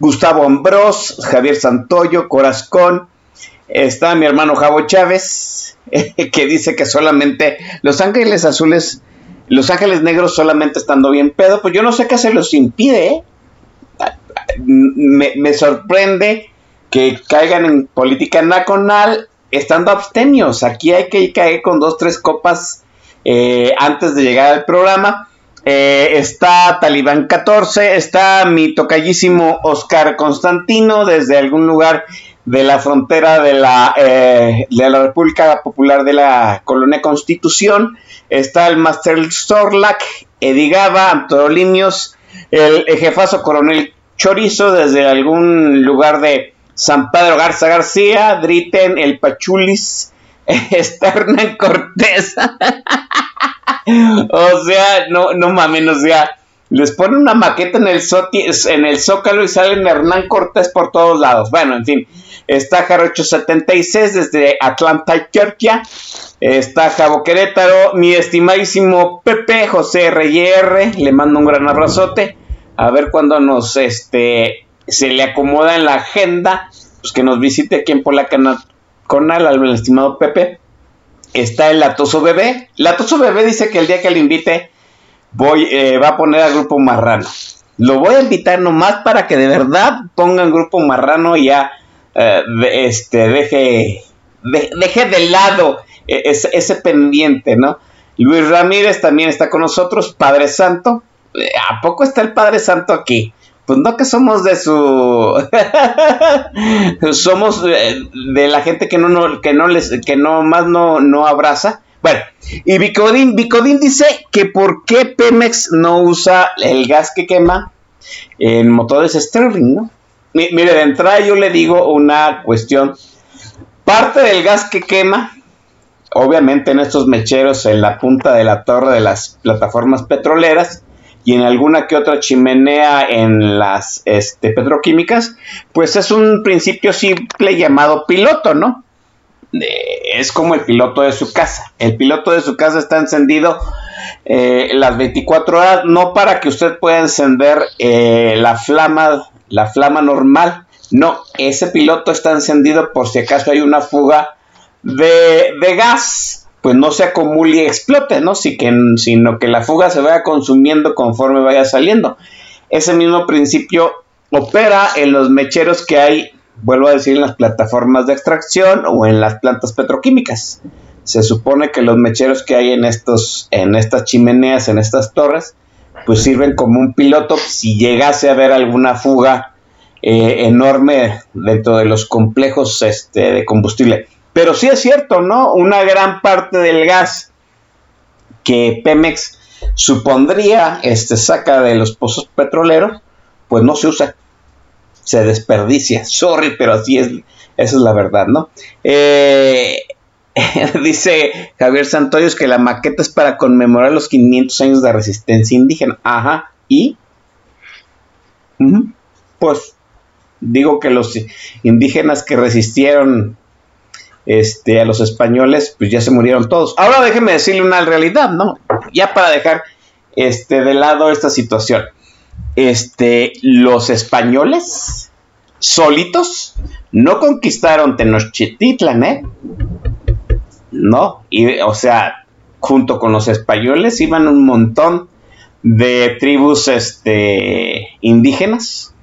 Gustavo Ambrós, Javier Santoyo, Corazcón, está mi hermano Javo Chávez, <laughs> que dice que solamente Los Ángeles Azules, Los Ángeles Negros solamente estando bien pedo, pues yo no sé qué se los impide, ¿eh? me, sorprende que caigan en política nacional estando abstemios. Aquí hay que caer con dos, tres copas eh, antes de llegar al programa. Eh, está Talibán 14, está mi tocallísimo Oscar Constantino desde algún lugar de la frontera de la, eh, de la República Popular de la Colonia Constitución. Está el Master Storlac, Edigaba, Antolinios, el, el jefazo coronel Chorizo desde algún lugar de San Pedro Garza García, Driten, el Pachulis, está <laughs> Hernán Cortés. <laughs> o sea, no, no mames, o sea, les ponen una maqueta en el, Zócalo y salen Hernán Cortés por todos lados. Bueno, en fin, está Jarocho 76 desde Atlanta, Georgia. Está Javo Querétaro, mi estimadísimo Pepe José RR, le mando un gran abrazote. A ver cuándo nos este se le acomoda en la agenda, pues que nos visite aquí en Polaca Conal, al estimado Pepe. Está el Latoso Bebé. Latoso Bebé dice que el día que le invite voy, eh, va a poner al grupo Marrano. Lo voy a invitar nomás para que de verdad pongan grupo Marrano y ya eh, este, deje, de- deje de lado eh, ese, ese pendiente, ¿no? Luis Ramírez también está con nosotros, Padre Santo. Eh, ¿A poco está el Padre Santo aquí? Pues no que somos de su <laughs> somos eh, de la gente que no, no que no les que no más no, no abraza. Bueno, y Bicodín, Bicodín dice que por qué Pemex no usa el gas que quema en motores Sterling, ¿no? Mi- Mire, de entrada yo le digo una cuestión. Parte del gas que quema, obviamente en estos mecheros en la punta de la torre de las plataformas petroleras y en alguna que otra chimenea en las este, petroquímicas, pues es un principio simple llamado piloto, ¿no? Es como el piloto de su casa. El piloto de su casa está encendido eh, las 24 horas, no para que usted pueda encender eh, la flama, la flama normal. No, ese piloto está encendido por si acaso hay una fuga de, de gas, pues no se acumule y explote, ¿no? Sí que, sino que la fuga se vaya consumiendo conforme vaya saliendo. Ese mismo principio opera en los mecheros que hay, vuelvo a decir, en las plataformas de extracción o en las plantas petroquímicas. Se supone que los mecheros que hay en estos, en estas chimeneas, en estas torres, pues sirven como un piloto si llegase a haber alguna fuga eh, enorme dentro de los complejos este, de combustible. Pero sí es cierto, ¿no? Una gran parte del gas que Pemex supondría este, saca de los pozos petroleros, pues no se usa, se desperdicia. Sorry, pero así es, esa es la verdad, ¿no? Eh, <laughs> dice Javier Santoyos que la maqueta es para conmemorar los 500 años de resistencia indígena. Ajá, ¿y? Pues digo que los indígenas que resistieron este, a los españoles, pues ya se murieron todos. Ahora déjeme decirle una realidad, ¿no? Ya para dejar este, de lado esta situación. Este, los españoles solitos no conquistaron Tenochtitlan, ¿eh? No, y, o sea, junto con los españoles iban un montón de tribus este, indígenas,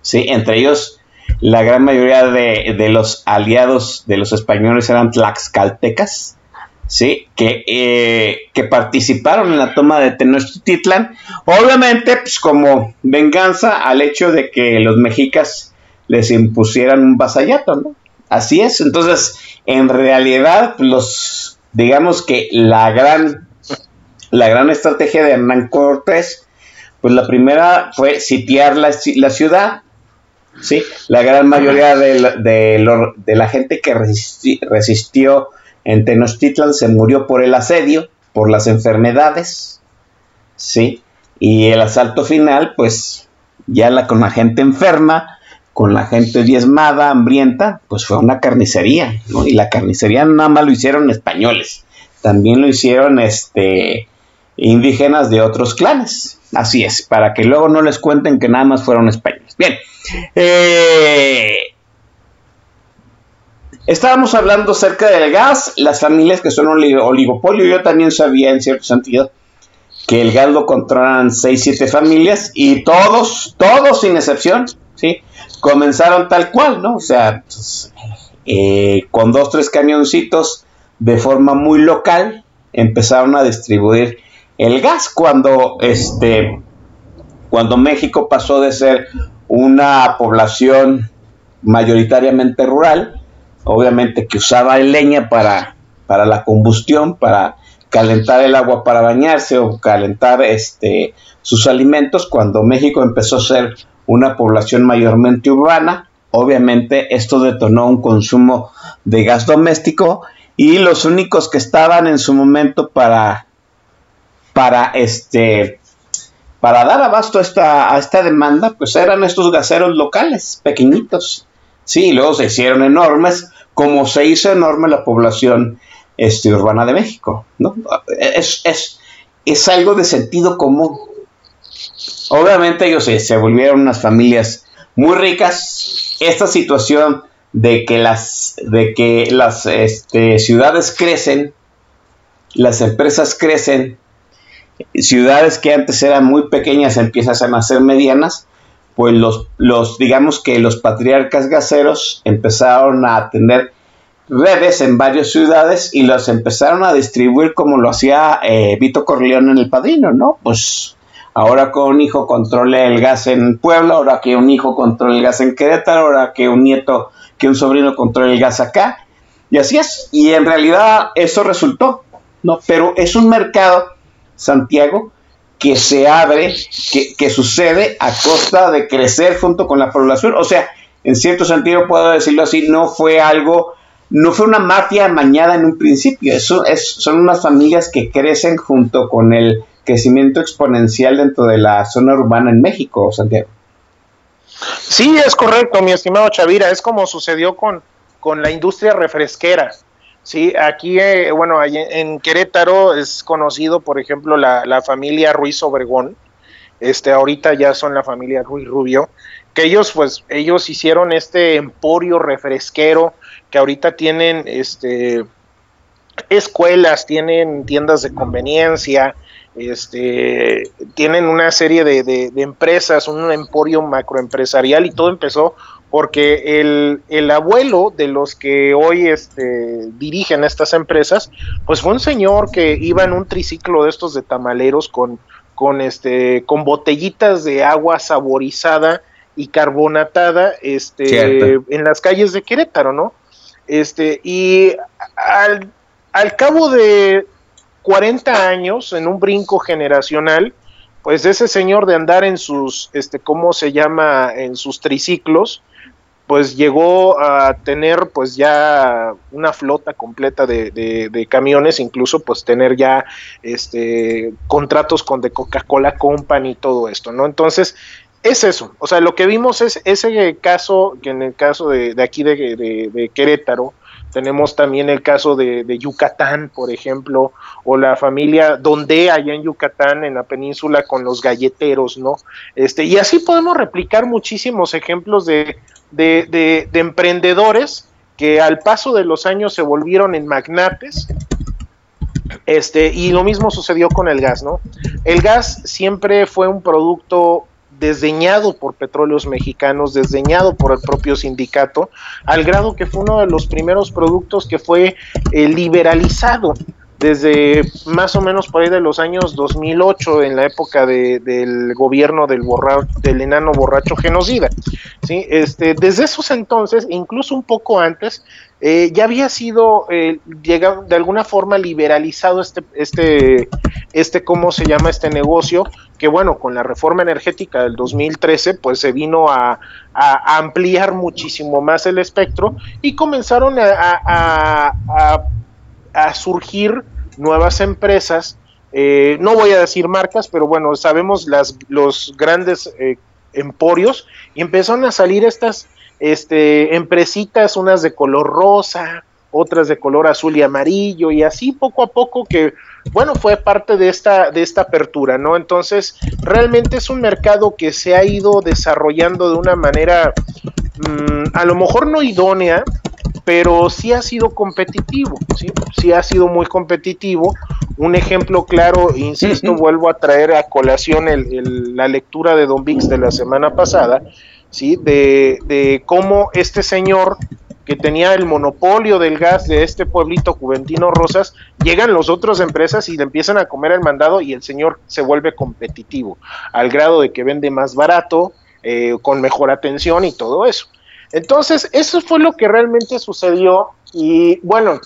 ¿sí? Entre ellos la gran mayoría de, de los aliados de los españoles eran tlaxcaltecas, ¿sí? Que, eh, que participaron en la toma de Tenochtitlan, obviamente pues como venganza al hecho de que los mexicas les impusieran un vasallato. Así es, entonces en realidad los, digamos que la gran, la gran estrategia de Hernán Cortés, pues la primera fue sitiar la, la ciudad, ¿sí? La gran mayoría de la, gente que resisti- resistió en Tenochtitlan se murió por el asedio, por las enfermedades, ¿sí? Y el asalto final, pues ya la, con la gente enferma, con la gente diezmada, hambrienta, pues fue una carnicería, ¿no? Y la carnicería nada más lo hicieron españoles, también lo hicieron este indígenas de otros clanes. Así es, para que luego no les cuenten que nada más fueron españoles. Bien, eh, estábamos hablando acerca del gas, las familias que son oli- oligopolio. Yo también sabía en cierto sentido que el gas lo controlan 6, 7 familias y todos, todos sin excepción, ¿sí? Comenzaron tal cual, ¿no? O sea, eh, con dos, tres camioncitos de forma muy local empezaron a distribuir el gas cuando este cuando México pasó de ser una población mayoritariamente rural, obviamente que usaba leña para, para la combustión, para calentar el agua para bañarse o calentar este, sus alimentos, cuando México empezó a ser una población mayormente urbana, obviamente esto detonó un consumo de gas doméstico y los únicos que estaban en su momento para, para este para dar abasto a esta, a esta demanda, pues eran estos gaseros locales, pequeñitos. Sí, luego se hicieron enormes, como se hizo enorme la población este, urbana de México. ¿no? Es, es, es algo de sentido común. Obviamente ellos se, se volvieron unas familias muy ricas. Esta situación de que las, de que las este, ciudades crecen, las empresas crecen, ciudades que antes eran muy pequeñas empiezan a ser medianas, pues los, los digamos que los patriarcas gaseros empezaron a tener redes en varias ciudades y los empezaron a distribuir como lo hacía eh, Vito Corleone en El Padrino, ¿no? Pues ahora que un hijo controle el gas en Puebla, ahora que un hijo controle el gas en Querétaro, ahora que un nieto, que un sobrino controle el gas acá. Y así es. Y en realidad eso resultó, ¿no? Pero es un mercado, Santiago, que se abre, que, que sucede a costa de crecer junto con la población. O sea, en cierto sentido puedo decirlo así, no fue algo, no fue una mafia amañada en un principio, eso es, son unas familias que crecen junto con el crecimiento exponencial dentro de la zona urbana en México, Santiago. Sí, es correcto, mi estimado Chavira, es como sucedió con, con la industria refresquera. Sí, aquí, eh, bueno, en Querétaro es conocido, por ejemplo, la, la, familia Ruiz Obregón. Este, ahorita ya son la familia Ruiz Rubio, que ellos, pues, ellos hicieron este emporio refresquero que ahorita tienen, este, escuelas, tienen tiendas de conveniencia, este, tienen una serie de, de, empresas, un emporio macroempresarial y todo empezó porque el, el, abuelo de los que hoy este, dirigen estas empresas, pues fue un señor que iba en un triciclo de estos de tamaleros con, con, este, con botellitas de agua saborizada y carbonatada este, en las calles de Querétaro, ¿no? Este, y al, al cabo de 40 años, en un brinco generacional, pues ese señor de andar en sus, este, ¿cómo se llama? En sus triciclos, pues llegó a tener pues ya una flota completa de, camiones, incluso pues tener ya este contratos con de Coca-Cola Company y todo esto, ¿no? Entonces, es eso, o sea, lo que vimos es ese caso, que en el caso de, de aquí de, de, Querétaro, tenemos también el caso de, de, Yucatán, por ejemplo, o la familia Donde allá en Yucatán, en la península, con los galleteros, ¿no? Este, y así podemos replicar muchísimos ejemplos de, de, de, de, emprendedores que al paso de los años se volvieron en magnates. Este, y lo mismo sucedió con el gas, ¿no? El gas siempre fue un producto desdeñado por petróleos mexicanos, desdeñado por el propio sindicato, al grado que fue uno de los primeros productos que fue eh, liberalizado desde más o menos por ahí de los años 2008, en la época de, del gobierno del, borra, del enano borracho genocida. Este, desde esos entonces, incluso un poco antes, eh, ya había sido eh, llegado, de alguna forma liberalizado este, este, este, ¿cómo se llama este negocio? Que bueno, con la reforma energética del 2013, pues se vino a, ampliar muchísimo más el espectro y comenzaron a a surgir nuevas empresas. Eh, no voy a decir marcas, pero bueno, sabemos las, los grandes eh, emporios y empezaron a salir estas este, empresitas, unas de color rosa, otras de color azul y amarillo y así poco a poco que bueno fue parte de esta de esta apertura no entonces realmente es un mercado que se ha ido desarrollando de una manera mmm, a lo mejor no idónea pero sí ha sido competitivo, sí, sí ha sido muy competitivo. Un ejemplo claro, insisto, vuelvo a traer a colación el, el, la lectura de Don Vix de la semana pasada, ¿sí? de, de cómo este señor que tenía el monopolio del gas de este pueblito Juventino Rosas, llegan las otras empresas y le empiezan a comer el mandado y el señor se vuelve competitivo, al grado de que vende más barato, eh, con mejor atención y todo eso. Entonces, eso fue lo que realmente sucedió y bueno,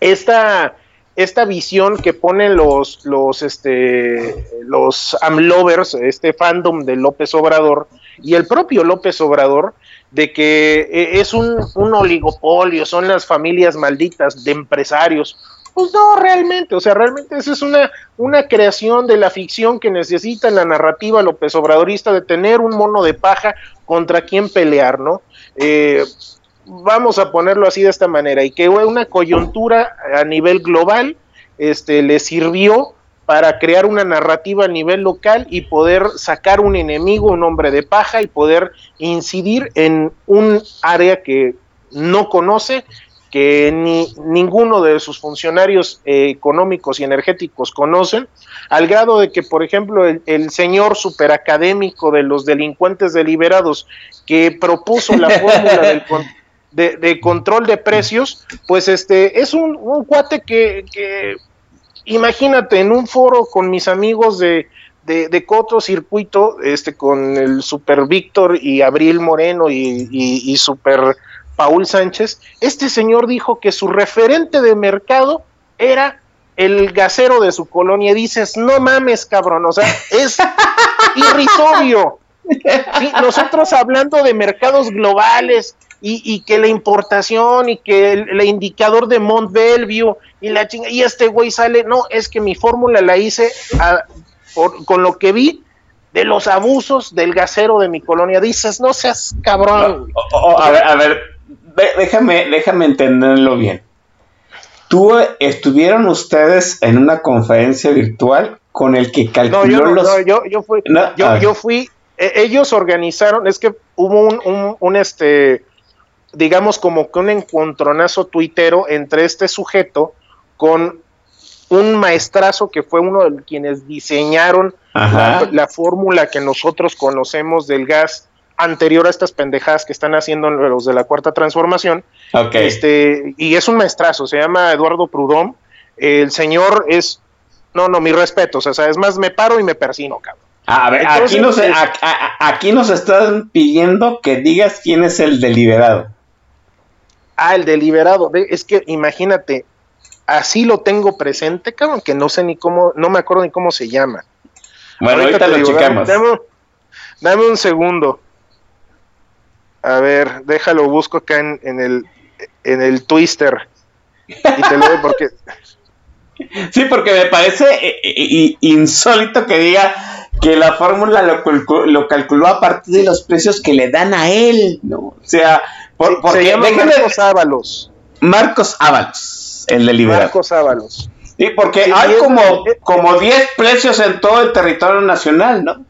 esta, esta visión que ponen los, los, este, los amlovers, este fandom de López Obrador y el propio López Obrador, de que eh, es un, un oligopolio, son las familias malditas de empresarios, pues no, realmente, o sea, realmente esa es una, una creación de la ficción que necesita la narrativa López Obradorista de tener un mono de paja contra quien pelear, ¿no? Eh, vamos a ponerlo así de esta manera, y que una coyuntura a nivel global este, le sirvió para crear una narrativa a nivel local y poder sacar un enemigo, un hombre de paja y poder incidir en un área que no conoce que ni ninguno de sus funcionarios eh, económicos y energéticos conocen, al grado de que, por ejemplo, el, el señor superacadémico de los delincuentes deliberados que propuso la <laughs> fórmula del de, de control de precios, pues este es un, un cuate que, que, imagínate, en un foro con mis amigos de, de, de Coto Circuito, este, con el Super Víctor y Abril Moreno y, y, y Super Paul Sánchez, este señor dijo que su referente de mercado era el gasero de su colonia. Dices, no mames, cabrón, o sea, es <laughs> irrisorio. Sí, nosotros hablando de mercados globales y, y que la importación y que el, el indicador de Mont Bellevue y la chinga, y este güey sale, no, es que mi fórmula la hice a- por- con lo que vi de los abusos del gasero de mi colonia. Dices, no seas cabrón. O- o- a ver, a ver, ve- déjame, déjame entenderlo bien. ¿Tú eh, estuvieron ustedes en una conferencia virtual con el que No, calculó yo, los... no, yo, yo fui, No, yo, ah. yo fui, eh, ellos organizaron, es que hubo un, un, un, este, digamos como que un encontronazo tuitero entre este sujeto con un maestrazo que fue uno de quienes diseñaron Ajá. la, la fórmula que nosotros conocemos del gas anterior a estas pendejadas que están haciendo los de la cuarta transformación. Ok. Este, y es un maestrazo, se llama Eduardo Prudhomme. El señor es, no, no, mi respeto, o sea, es más, me paro y me persino, cabrón. A ver, Entonces, aquí, nos, a- a- aquí nos están pidiendo que digas quién es el deliberado. Ah, el deliberado, es que imagínate, así lo tengo presente, cabrón, que no sé ni cómo, no me acuerdo ni cómo se llama. Bueno, ahorita, te lo digo. Dame, dame un segundo. A ver, déjalo, busco acá en, en el en el Twister. Y te lo doy porque <laughs> Sí, porque me parece eh, eh, eh, insólito que diga que la fórmula lo, calcu- lo calculó a partir de los precios que le dan a él, ¿no? O sea, por, se- porque se llama Marcos Ábalos. Marcos Ábalos, el deliberado. Marcos Ábalos. Sí, porque Sí, hay como, como 10 precios en todo el territorio nacional, ¿no?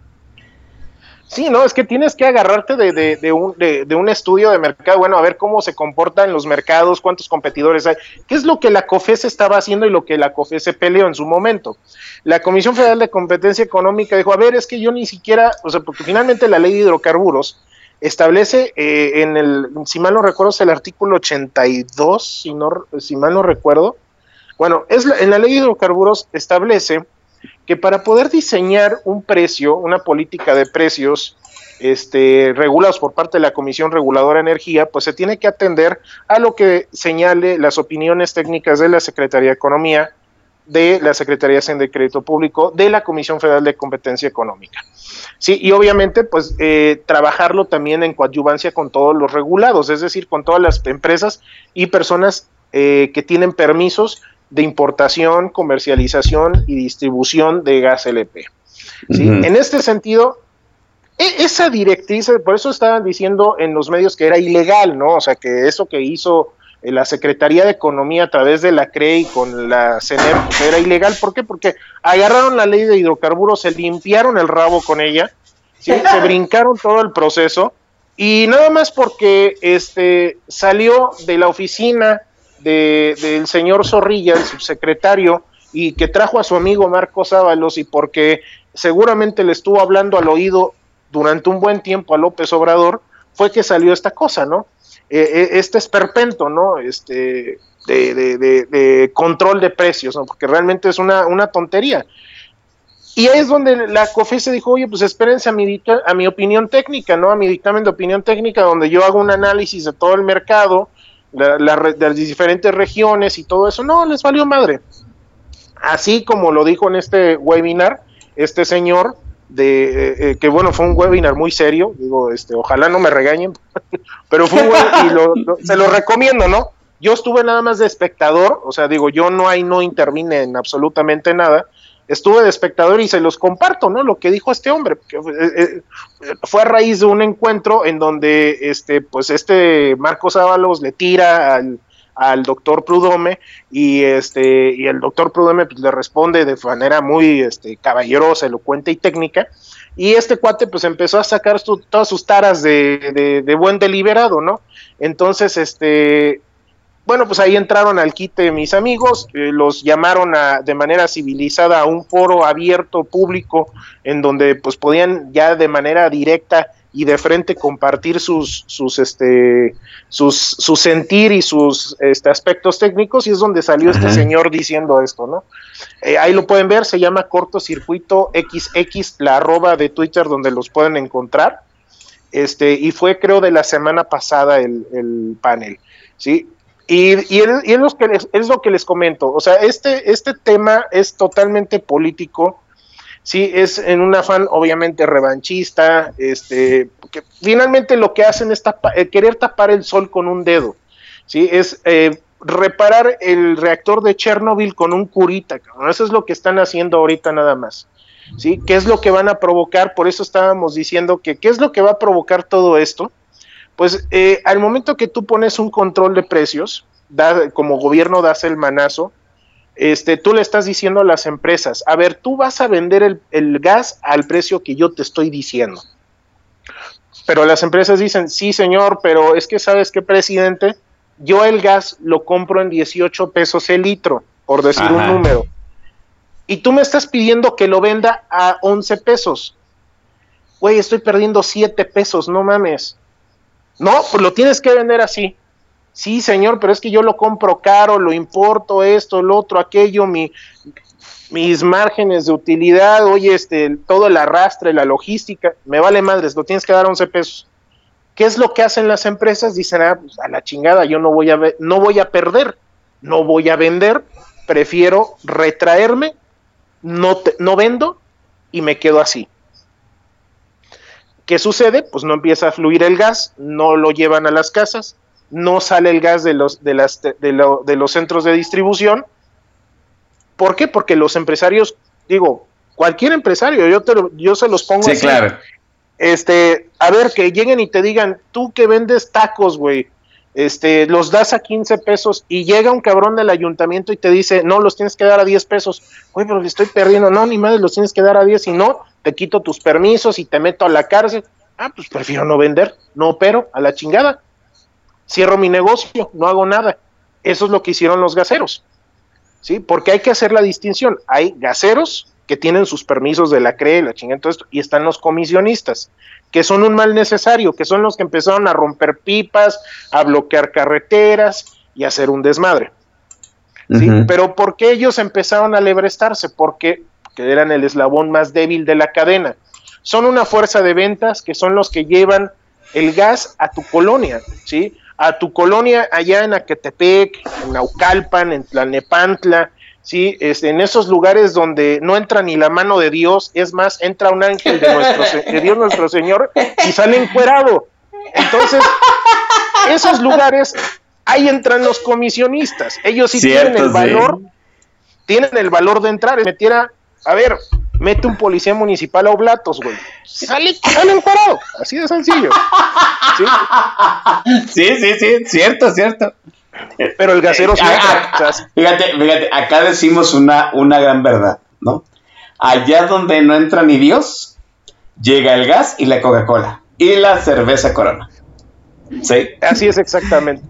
Sí, no, es que tienes que agarrarte de, de, de un, de, un estudio de mercado, bueno, a ver cómo se comportan los mercados, cuántos competidores hay, qué es lo que la COFES estaba haciendo y lo que la COFES peleó en su momento. La Comisión Federal de Competencia Económica dijo, a ver, es que yo ni siquiera, o sea, porque finalmente la ley de hidrocarburos establece eh, en el, si mal no recuerdo, es el artículo 82, si, no, si mal no recuerdo, bueno, es la- en la ley de hidrocarburos establece que para poder diseñar un precio, una política de precios este, regulados por parte de la Comisión Reguladora de Energía, pues se tiene que atender a lo que señale las opiniones técnicas de la Secretaría de Economía, de la Secretaría de Crédito Público, de la Comisión Federal de Competencia Económica. Sí, y obviamente, pues eh, trabajarlo también en coadyuvancia con todos los regulados, es decir, con todas las empresas y personas eh, que tienen permisos de importación, comercialización y distribución de gas LP. En este sentido, e- esa directriz, por eso estaban diciendo en los medios que era ilegal, ¿no? O sea, que eso que hizo eh, la Secretaría de Economía a través de la CRE y con la CENER pues, era ilegal. ¿Por qué? Porque agarraron la ley de hidrocarburos, se limpiaron el rabo con ella, ¿sí? <laughs> se brincaron todo el proceso y nada más porque este salió de la oficina de- del señor Zorrilla, el subsecretario, y que trajo a su amigo Marcos Ábalos y porque seguramente le estuvo hablando al oído durante un buen tiempo a López Obrador, fue que salió esta cosa, ¿no? Eh, eh, este esperpento, ¿no? Este, de, de- de- de control de precios, ¿no? Porque realmente es una, tontería. Y ahí es donde la COFESE dijo, oye, pues espérense a mi, a mi opinión técnica, ¿no? A mi dictamen de opinión técnica, donde yo hago un análisis de todo el mercado, la- la de las diferentes regiones y todo eso. No, les valió madre. Así como lo dijo en este webinar, este señor, de eh, eh, que bueno, fue un webinar muy serio, digo, este, ojalá no me regañen, <laughs> pero fue un web- y lo- se lo recomiendo, ¿no? Yo estuve nada más de espectador, o sea, digo, yo no hay, no intervine en absolutamente nada, estuve de espectador y se los comparto, ¿no? Lo que dijo este hombre, eh, eh, fue a raíz de un encuentro en donde, este, pues este Marcos Ábalos le tira al, doctor Prudome y este y el doctor Prudome pues, le responde de manera muy este, caballerosa, elocuente y técnica y este cuate pues empezó a sacar todas sus taras de buen deliberado, ¿no? Entonces, este bueno, pues ahí entraron al quite mis amigos, eh, los llamaron a, de manera civilizada a un foro abierto, público, en donde pues podían ya de manera directa y de frente compartir sus, sus, este, sus, su sentir y sus este, aspectos técnicos, y es donde salió este señor diciendo esto, ¿no? Eh, ahí lo pueden ver, se llama cortocircuito XX, la arroba de Twitter donde los pueden encontrar. Este, y fue creo de la semana pasada el, el panel, ¿sí? Y, y, es, y que les, es lo que les comento, o sea, este, este tema es totalmente político, sí, es en un afán obviamente revanchista, este, que finalmente lo que hacen es tapa- eh, querer tapar el sol con un dedo, sí, es eh, reparar el reactor de Chernobyl con un curita, eso es lo que están haciendo ahorita nada más. ¿Sí? ¿Qué es lo que van a provocar? Por eso estábamos diciendo que qué es lo que va a provocar todo esto. Pues eh, al momento que tú pones un control de precios, da- como gobierno das el manazo, este, tú le estás diciendo a las empresas, a ver, tú vas a vender el, el gas al precio que yo te estoy diciendo. Pero las empresas dicen, sí señor, pero es que sabes qué, presidente, yo el gas lo compro en 18 pesos el litro, por decir un número. Y tú me estás pidiendo que lo venda a 11 pesos. Güey, estoy perdiendo 7 pesos, no mames. No, pues lo tienes que vender así. Sí, señor, pero es que yo lo compro caro, lo importo, esto, lo otro, aquello, mi, mis márgenes de utilidad, oye, este, todo el arrastre, la logística, me vale madres, lo tienes que dar 11 pesos. ¿Qué es lo que hacen las empresas? Dicen, ah, pues, a la chingada, yo no voy a no voy a perder, no voy a vender, prefiero retraerme, no, no vendo y me quedo así. ¿Qué sucede? Pues no empieza a fluir el gas, no lo llevan a las casas, no sale el gas de los, de las, de lo- de los centros de distribución. ¿Por qué? Porque los empresarios, digo, cualquier empresario, yo, te lo- yo se los pongo Sí, así. claro. Este, a ver, que lleguen y te digan, tú que vendes tacos, güey, este, los das a 15 pesos y llega un cabrón del ayuntamiento y te dice, no, los tienes que dar a 10 pesos. Güey, pero le estoy perdiendo. No, ni madre, los tienes que dar a 10 y no, te quito tus permisos y te meto a la cárcel. Ah, pues prefiero no vender, no opero, a la chingada. Cierro mi negocio, no hago nada. Eso es lo que hicieron los gaseros. ¿Sí? Porque hay que hacer la distinción. Hay gaseros que tienen sus permisos de la CRE, la chingada, todo esto, y están los comisionistas, que son un mal necesario, que son los que empezaron a romper pipas, a bloquear carreteras y a hacer un desmadre. ¿sí? Pero ¿por qué ellos empezaron a lebrestarse? Porque, porque eran el eslabón más débil de la cadena. Son una fuerza de ventas que son los que llevan el gas a tu colonia, ¿sí? A tu colonia allá en Acatepec, en Naucalpan, en Tlalnepantla, ¿sí? En esos lugares donde no entra ni la mano de Dios, es más, entra un ángel de, nuestro, de Dios nuestro Señor y sale encuerado. Entonces, esos lugares, ahí entran los comisionistas. Ellos sí Cierto, tienen el sí. valor, tienen el valor de entrar. Metiera, a ver, mete un policía municipal a Oblatos, güey. Sale, sale encuerado. Así de sencillo. ¿Sí? Sí, sí, sí, cierto, cierto. Pero el gasero sí Ah, ah, O sea, fíjate, fíjate, acá decimos una, una gran verdad, ¿no? Allá donde no entra ni Dios, llega el gas y la Coca-Cola y la cerveza Corona. Sí. Así es exactamente.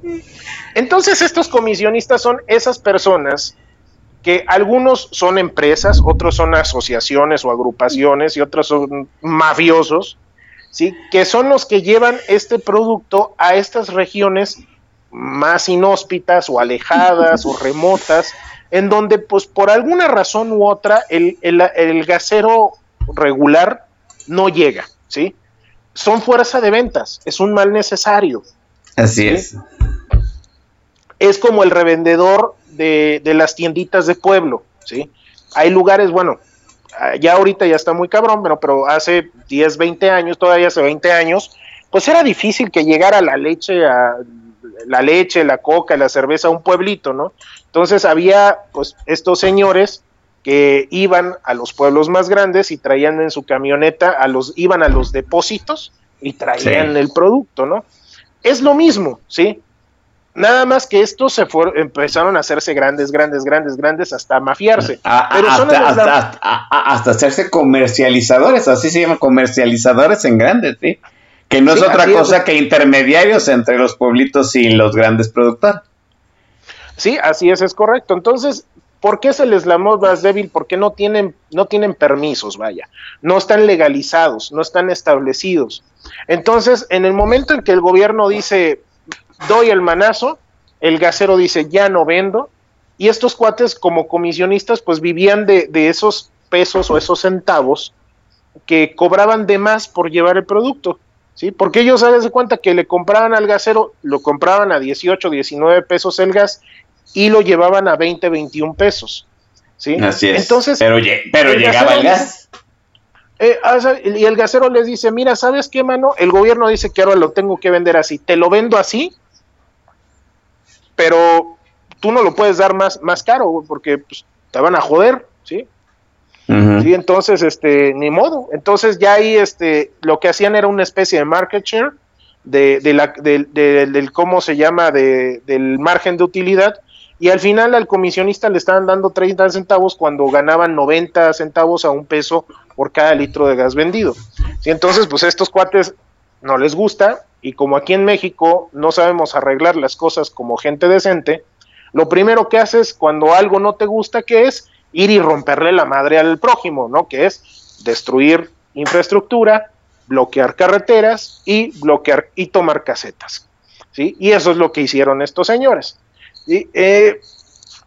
Entonces estos comisionistas son esas personas que algunos son empresas, otros son asociaciones o agrupaciones y otros son mafiosos, ¿sí? que son los que llevan este producto a estas regiones más inhóspitas o alejadas o remotas, en donde pues por alguna razón u otra el, el- el gasero regular no llega, ¿sí? Son fuerza de ventas, es un mal necesario Así Sí. es. es como el revendedor de, de las tienditas de pueblo, ¿sí? Hay lugares, bueno, ya ahorita ya está muy cabrón, pero, pero hace 10, 20 años, todavía hace 20 años, pues era difícil que llegara la leche, a, la leche, la coca, la cerveza a un pueblito, ¿no? Entonces había, pues, estos señores que iban a los pueblos más grandes y traían en su camioneta, a los, iban a los depósitos y traían Sí. el producto, ¿no? Es lo mismo, ¿sí? Nada más que estos se fueron, empezaron a hacerse grandes, grandes, grandes, grandes hasta mafiarse. A- Pero hasta, hasta, hasta- hacerse comercializadores, así se llama, comercializadores en grandes, ¿sí? Que no es otra es. cosa que intermediarios entre los pueblitos y los grandes productores. Sí, así es, es correcto. Entonces, ¿por qué es el eslabón más débil? Porque no tienen, no tienen permisos, vaya. No están legalizados, no están establecidos. Entonces, en el momento en que el gobierno dice, doy el manazo, el gasero dice, ya no vendo, y estos cuates como comisionistas pues vivían de, de esos pesos o esos centavos que cobraban de más por llevar el producto. ¿Sí? Porque ellos, ¿sabes de cuenta? Que le compraban al gasero, lo compraban a 18, 19 pesos el gas y lo llevaban a 20, 21 pesos. ¿Sí? Así es. Entonces, pero, lle- pero el llegaba el gas. eh, ah, y el gasero les dice, mira, ¿sabes qué, mano? El gobierno dice que ahora lo tengo que vender así. Te lo vendo así, pero tú no lo puedes dar más, más caro, porque pues, te van a joder, ¿sí? Ujú. Sí, entonces, este, ni modo. Entonces ya ahí, este, lo que hacían era una especie de market share de, de la, del- del- del cómo se llama, de, del margen de utilidad. Y al final al comisionista le estaban dando 30 centavos cuando ganaban 90 centavos a un peso por cada litro de gas vendido. Sí, entonces, pues estos cuates no les gusta y como aquí en México no sabemos arreglar las cosas como gente decente, lo primero que haces cuando algo no te gusta, que es ir y romperle la madre al prójimo, ¿no? Que es destruir infraestructura, bloquear carreteras y bloquear y tomar casetas, ¿sí? Y eso es lo que hicieron estos señores. Eh,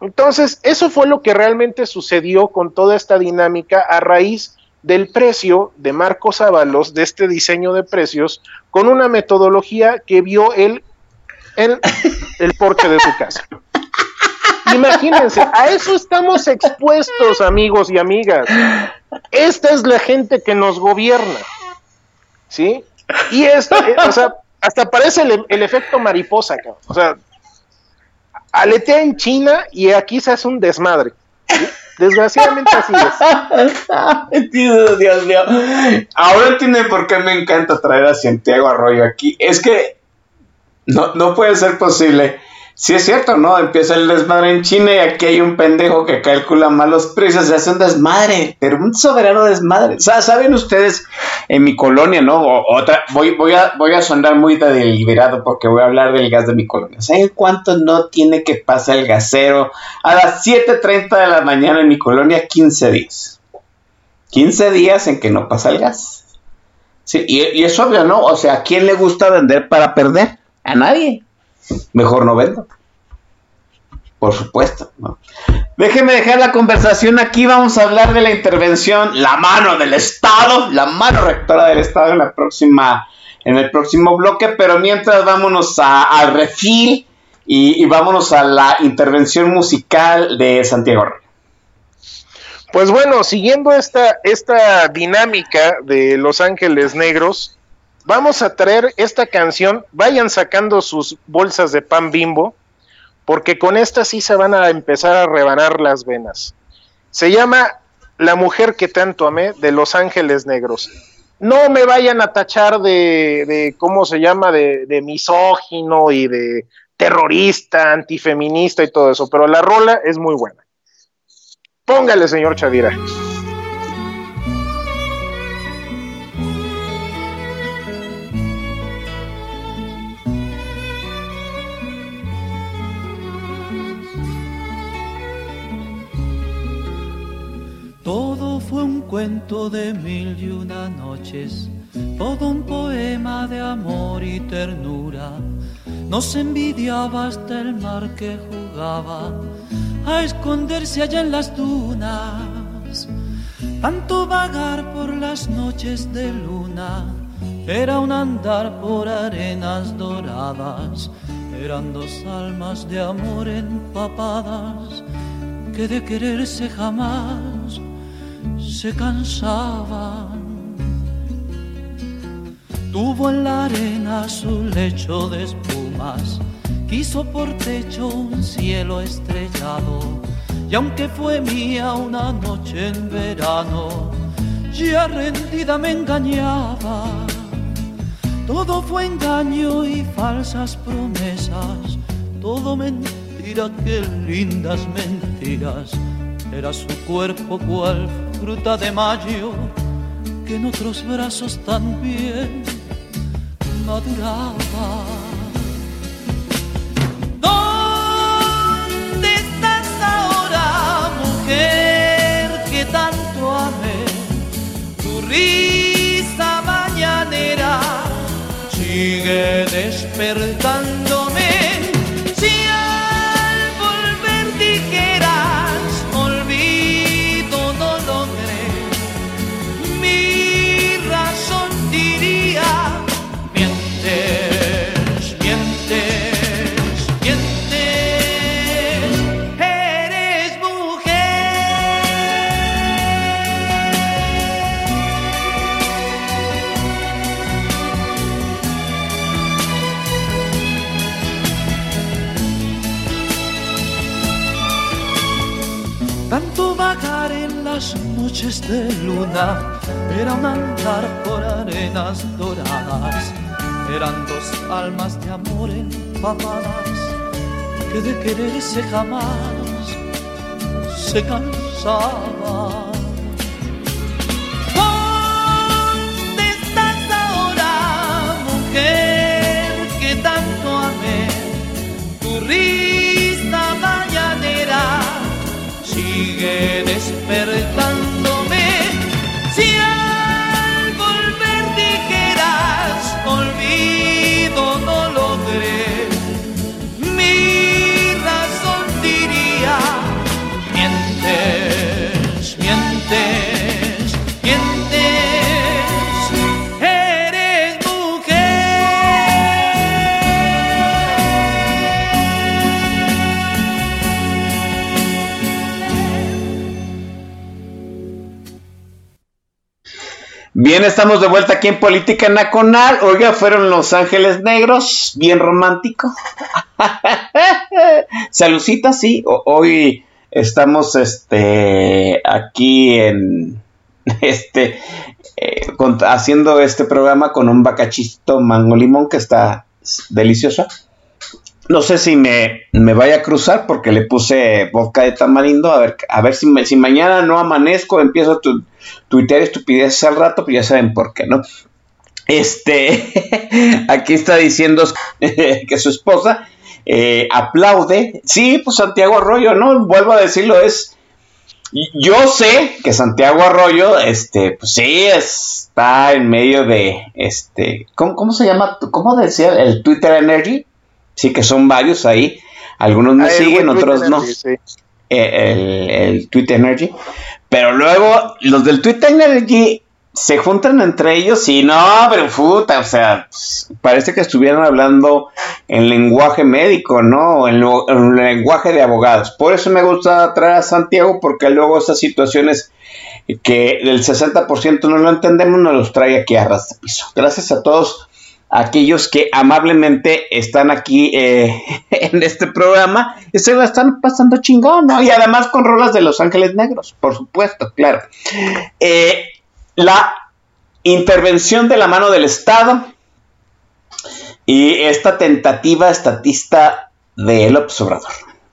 entonces, eso fue lo que realmente sucedió con toda esta dinámica a raíz del precio de Marcos Ábalos, de este diseño de precios, con una metodología que vio él en el porche de su casa. Imagínense, a eso estamos expuestos, amigos y amigas. Esta es la gente que nos gobierna. ¿Sí? Y esto, eh, o sea, hasta parece el, efecto mariposa. O sea, aletea en China y aquí se hace un desmadre. ¿sí? Desgraciadamente así es. Dios, <laughs> Dios mío. Ahora entienden por qué me encanta traer a Santiago Arroyo aquí. Es que no, no puede ser posible. Si es cierto, ¿no? Empieza el desmadre en China y aquí hay un pendejo que calcula mal los precios y hace un desmadre, pero un soberano desmadre. O sea, saben ustedes, en mi colonia, ¿no? O- otra, voy, voy, a, voy a sonar muy de deliberado porque voy a hablar del gas de mi colonia. ¿Saben cuánto no tiene que pasar el gasero a las 7.30 de la mañana en mi colonia? 15 días. 15 días en que no pasa el gas. Sí, y, y es obvio, ¿no? O sea, ¿a quién le gusta vender para perder? A nadie. Mejor no vendo. Por supuesto, ¿no? Déjeme dejar la conversación aquí. Vamos a hablar de la intervención, la mano del Estado, la mano rectora del Estado en la próxima, en el próximo bloque. Pero mientras vámonos a- refil y, vámonos a la intervención musical de Santiago. Pues bueno, siguiendo esta, esta dinámica de Los Ángeles Negros, vamos a traer esta canción. Vayan sacando sus bolsas de pan bimbo, porque con esta sí se van a empezar a rebanar las venas. Se llama La mujer que tanto amé de Los Ángeles Negros. No me vayan a tachar de, de ¿cómo se llama?, de, de misógino y de terrorista, antifeminista y todo eso, pero la rola es muy buena. Póngale, señor Chavira. Cuento de mil y una noches, todo un poema de amor y ternura. Nos envidiaba hasta el mar que jugaba a esconderse allá en las dunas. Tanto vagar por las noches de luna era un andar por arenas doradas. Eran dos almas de amor empapadas que de quererse jamás se cansaban. Tuvo en la arena su lecho de espumas, quiso por techo un cielo estrellado, y aunque fue mía una noche en verano, ya rendida me engañaba. Todo fue engaño y falsas promesas, todo mentira, qué lindas mentiras. Era su cuerpo cual fruta de mayo que en otros brazos también maduraba. ¿Dónde estás ahora, mujer que tanto amé? Tu risa mañanera sigue despertando noches de luna era un andar por arenas doradas. Eran dos almas de amor empapadas que de quererse jamás se cansaban. ¿Dónde estás ahora, mujer que tanto amé? Tu risa mañanera sigue despertándome. Bien, estamos de vuelta aquí en Política Nacional. Oiga, fueron Los Ángeles Negros, bien romántico. <laughs> Salucita, sí. hoy estamos este aquí en <laughs> este eh, haciendo este programa con un bacachito mango limón que está delicioso. No sé si me, me vaya a cruzar porque le puse vodka de tamarindo. A ver, a ver si, me- si mañana no amanezco, empiezo a tu, tuitear estupideces al rato, pues ya saben por qué, ¿no? Este, <laughs> aquí está diciendo <laughs> que su esposa eh, aplaude. Sí, pues Santiago Arroyo, ¿no? Vuelvo a decirlo, es. Yo sé que Santiago Arroyo, este, pues sí, está en medio de, este, ¿cómo, cómo se llama? ¿Cómo decía el Twitter Energy? Sí, que son varios ahí. Algunos me Ah, siguen, otros no. Energy, sí. Eh, el, el Twitter Energy. Pero luego los del Twitter Energy se juntan entre ellos y no, pero puta, o sea, parece que estuvieran hablando en lenguaje médico, ¿no? En, lo- en lenguaje de abogados. Por eso me gusta traer a Santiago, porque luego esas situaciones que el 60% no lo entendemos, nos los trae aquí a ras de piso. Gracias a todos aquellos que amablemente están aquí eh, <laughs> en este programa y se la están pasando chingón, ¿no? Y además con rolas de Los Ángeles Negros, por supuesto, claro. Eh, la intervención de la mano del Estado y esta tentativa estatista de López Obrador.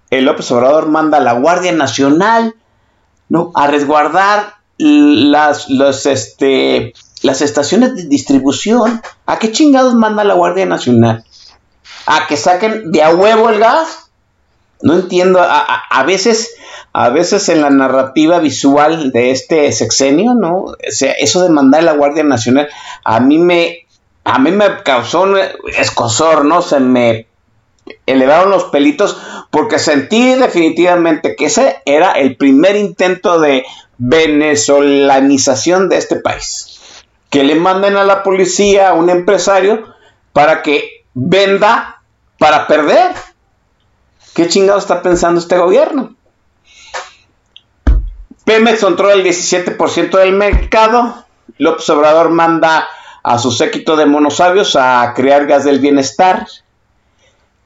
El López Obrador manda a la Guardia Nacional ¿no? a resguardar las, los, este, las estaciones de distribución. ¿A qué chingados manda la Guardia Nacional? ¿A que saquen de a huevo el gas? No entiendo. A, a- veces, a veces en la narrativa visual de este sexenio, ¿no? O sea, eso de mandar a la Guardia Nacional, a mí me, a mí me causó un escosor, ¿no? Se me elevaron los pelitos porque sentí definitivamente que ese era el primer intento de venezolanización de este país. Que le manden a la policía a un empresario para que venda para perder. ¿Qué chingado está pensando este gobierno? Pemex controla el 17% del mercado. López Obrador manda a su séquito de monosabios a crear gas del bienestar.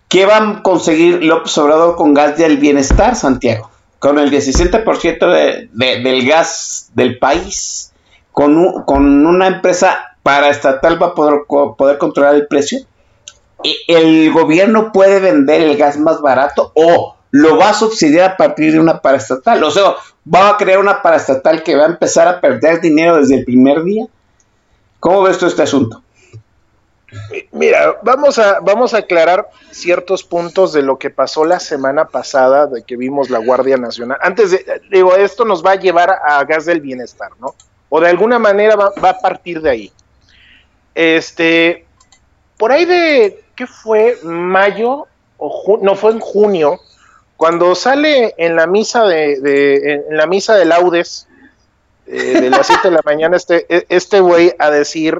¿Qué va a conseguir López Obrador con gas del bienestar, Santiago? Con el 17% de, de, del gas del país, con, un, con una empresa paraestatal va a poder, poder controlar el precio. ¿El gobierno puede vender el gas más barato o lo va a subsidiar a partir de una paraestatal? O sea, va a crear una paraestatal que va a empezar a perder dinero desde el primer día. ¿Cómo ves tú este asunto? Mira, vamos a, vamos a aclarar ciertos puntos de lo que pasó la semana pasada, de que vimos la Guardia Nacional. Antes de, digo, esto nos va a llevar a gas del bienestar, ¿no? O de alguna manera va, a partir de ahí. Este, por ahí de que fue mayo o no fue en junio cuando sale en la misa de, de- en la misa de laudes eh, de las 7 de la mañana este e- este güey a decir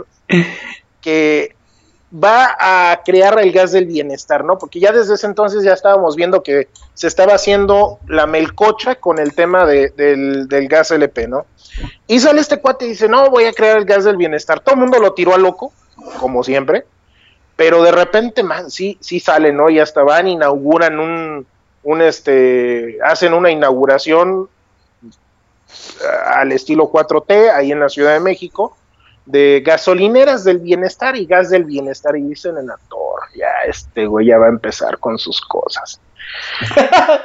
que va a crear el gas del bienestar, ¿no? Porque ya desde ese entonces ya estábamos viendo que se estaba haciendo la melcocha con el tema de- del, del gas LP, ¿no? Y sale este cuate y dice, no, voy a crear el gas del bienestar. Todo el mundo lo tiró a loco, como siempre, pero de repente, man, sí, sí sale, ¿no? Y hasta van, inauguran un, un este, hacen una inauguración eh, al estilo 4T, ahí en la Ciudad de México, de gasolineras del bienestar y gas del bienestar. Y dicen en actor, ya este güey ya va a empezar con sus cosas. <laughs>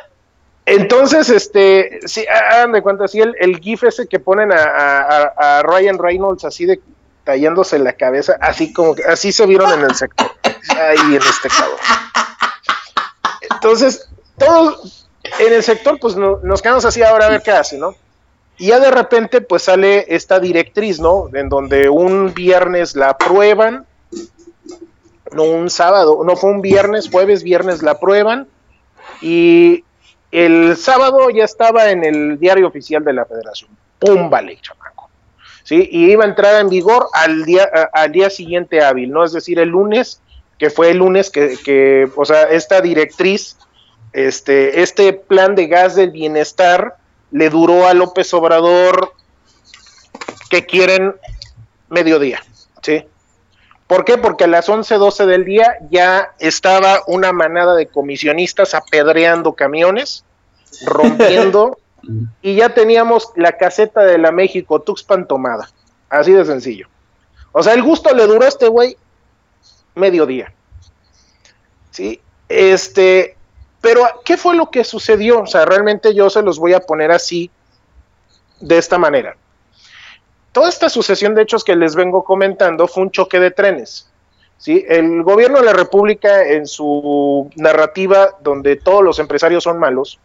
Entonces, este, sí, hagan de cuenta, sí, el, GIF ese que ponen a, Ryan Reynolds así de tallándose la cabeza, así como que así se vieron en el sector. Ahí en este cabrón. Entonces, todos en el sector, pues no- nos quedamos así ahora a ver qué hace, ¿no? Y ya de repente, pues sale esta directriz, ¿no? En donde un viernes la aprueban, no un sábado, no fue un viernes, jueves, viernes la aprueban, y el sábado ya estaba en el diario oficial de la federación. ¡Pum! Vale, chamaco. ¿Sí? Y iba a entrar en vigor al día, a- al día siguiente hábil, ¿no? Es decir, el lunes, que fue el lunes que, que, o sea, esta directriz, este, este plan de gas del bienestar le duró a López Obrador que quieren mediodía, ¿sí? ¿Por qué? Porque a las 11, 12 del día ya estaba una manada de comisionistas apedreando camiones, <laughs> rompiendo, y ya teníamos la caseta de la México Tuxpan tomada. Así de sencillo. O sea, el gusto le duró a este güey mediodía. ¿Sí? Este, pero ¿qué fue lo que sucedió? O sea, realmente yo se los voy a poner así, de esta manera. Toda esta sucesión de hechos que les vengo comentando fue un choque de trenes. ¿sí? El gobierno de la República, en su narrativa, donde todos los empresarios son malos,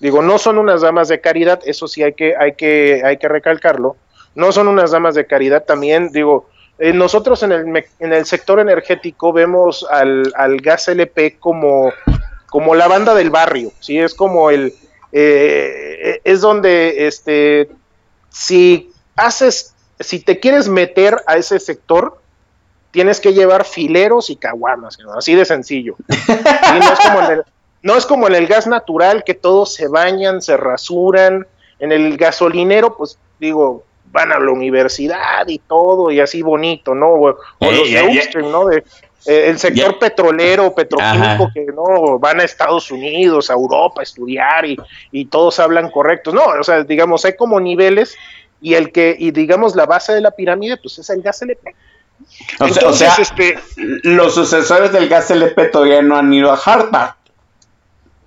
digo, no son unas damas de caridad, eso sí hay que, hay que, hay que recalcarlo, no son unas damas de caridad, también digo, eh, nosotros en el, en el sector energético vemos al, al gas LP como, como la banda del barrio, ¿sí? Es como el, eh, es donde, este, si haces, si te quieres meter a ese sector, tienes que llevar fileros y caguamas, ¿no? así de sencillo. <laughs> Sí, no, es como en el, no es como en el gas natural que todos se bañan, se rasuran. En el gasolinero, pues digo, van a la universidad y todo, y así bonito, ¿no? O, o Ey, los de upstream, ¿no? De, eh, el sector petrolero, petroquímico, Ajá. que no van a Estados Unidos, a Europa a estudiar y, y todos hablan correctos. No, o sea, digamos, hay como niveles y el que, y digamos, la base de la pirámide, pues es el gas LP. O sea, o sea, este, los sucesores del gas LP todavía no han ido a Harvard.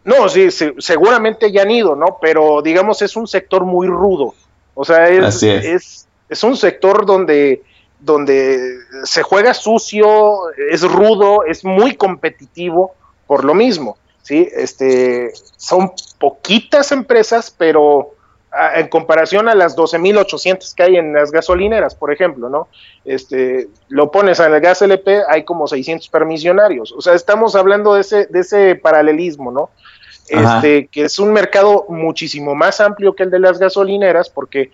No, sí, sí, seguramente ya han ido, ¿no? Pero digamos es un sector muy rudo. O sea, es. es. es un sector donde, donde se juega sucio, es rudo, es muy competitivo por lo mismo. ¿sí? Este, son poquitas empresas, pero a- en comparación a las 12.800 que hay en las gasolineras, por ejemplo, ¿no? Este, lo pones en el gas LP, hay como 600 permisionarios. O sea, estamos hablando de ese, de ese paralelismo, ¿no? Este, que es un mercado muchísimo más amplio que el de las gasolineras, porque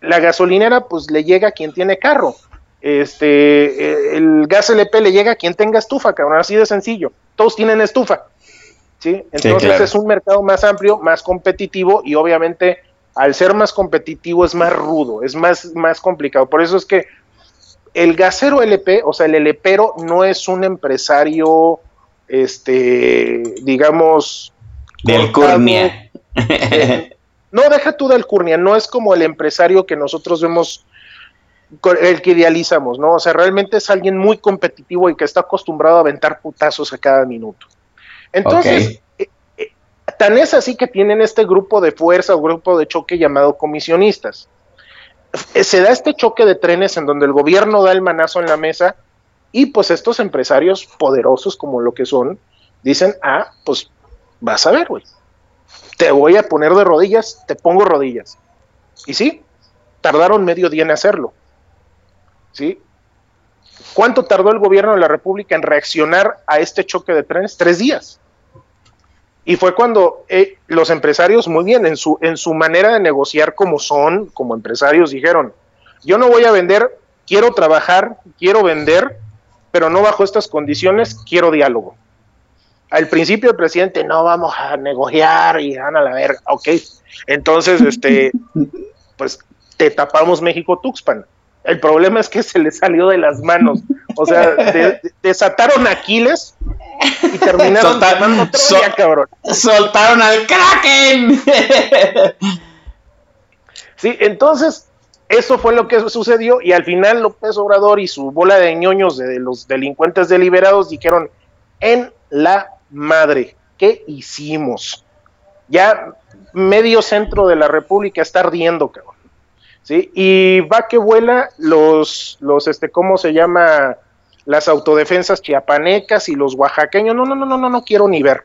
la gasolinera, pues le llega a quien tiene carro. Este, eh, el gas LP le llega a quien tenga estufa, cabrón, así de sencillo. Todos tienen estufa. ¿sí? Entonces claro. es un mercado más amplio, más competitivo y obviamente al ser más competitivo es más rudo, es más, más complicado. Por eso es que el gasero LP, o sea, el LPero no es un empresario, este, digamos... Del cortado, Curnia. eh, no, deja tú del Curnia, no es como el empresario que nosotros vemos, el que idealizamos, ¿no? O sea, realmente es alguien muy competitivo y que está acostumbrado a aventar putazos a cada minuto. Entonces, eh, eh, tan es así que tienen este grupo de fuerza o grupo de choque llamado comisionistas. Eh, Se da este choque de trenes en donde el gobierno da el manazo en la mesa y pues estos empresarios poderosos como lo que son, dicen, ah, pues vas a ver, güey. Te voy a poner de rodillas, te pongo rodillas. Y sí, tardaron medio día en hacerlo. ¿Sí? ¿Cuánto tardó el gobierno de la República en reaccionar a este choque de trenes? Tres días. Y fue cuando eh, los empresarios, muy bien, en su, en su manera de negociar como son, como empresarios, dijeron, yo no voy a vender, quiero trabajar, quiero vender, pero no bajo estas condiciones, quiero diálogo. Al principio el presidente, no vamos a negociar y van a la verga, ok. Entonces, este, <laughs> pues te tapamos México Tuxpan. El problema es que se le salió de las manos. O sea, de- de- desataron a Aquiles y terminaron Troya, cabrón. ¡Soltaron al Kraken! Sí, entonces eso fue lo que sucedió y al final López Obrador y su bola de ñoños de los delincuentes deliberados dijeron en la madre, ¿qué hicimos? Ya medio centro de la República está ardiendo, cabrón. ¿Sí? Y va que vuela los, los, este, ¿cómo se llama? Las autodefensas chiapanecas y los oaxaqueños. No, no, no, no, no, no quiero ni ver.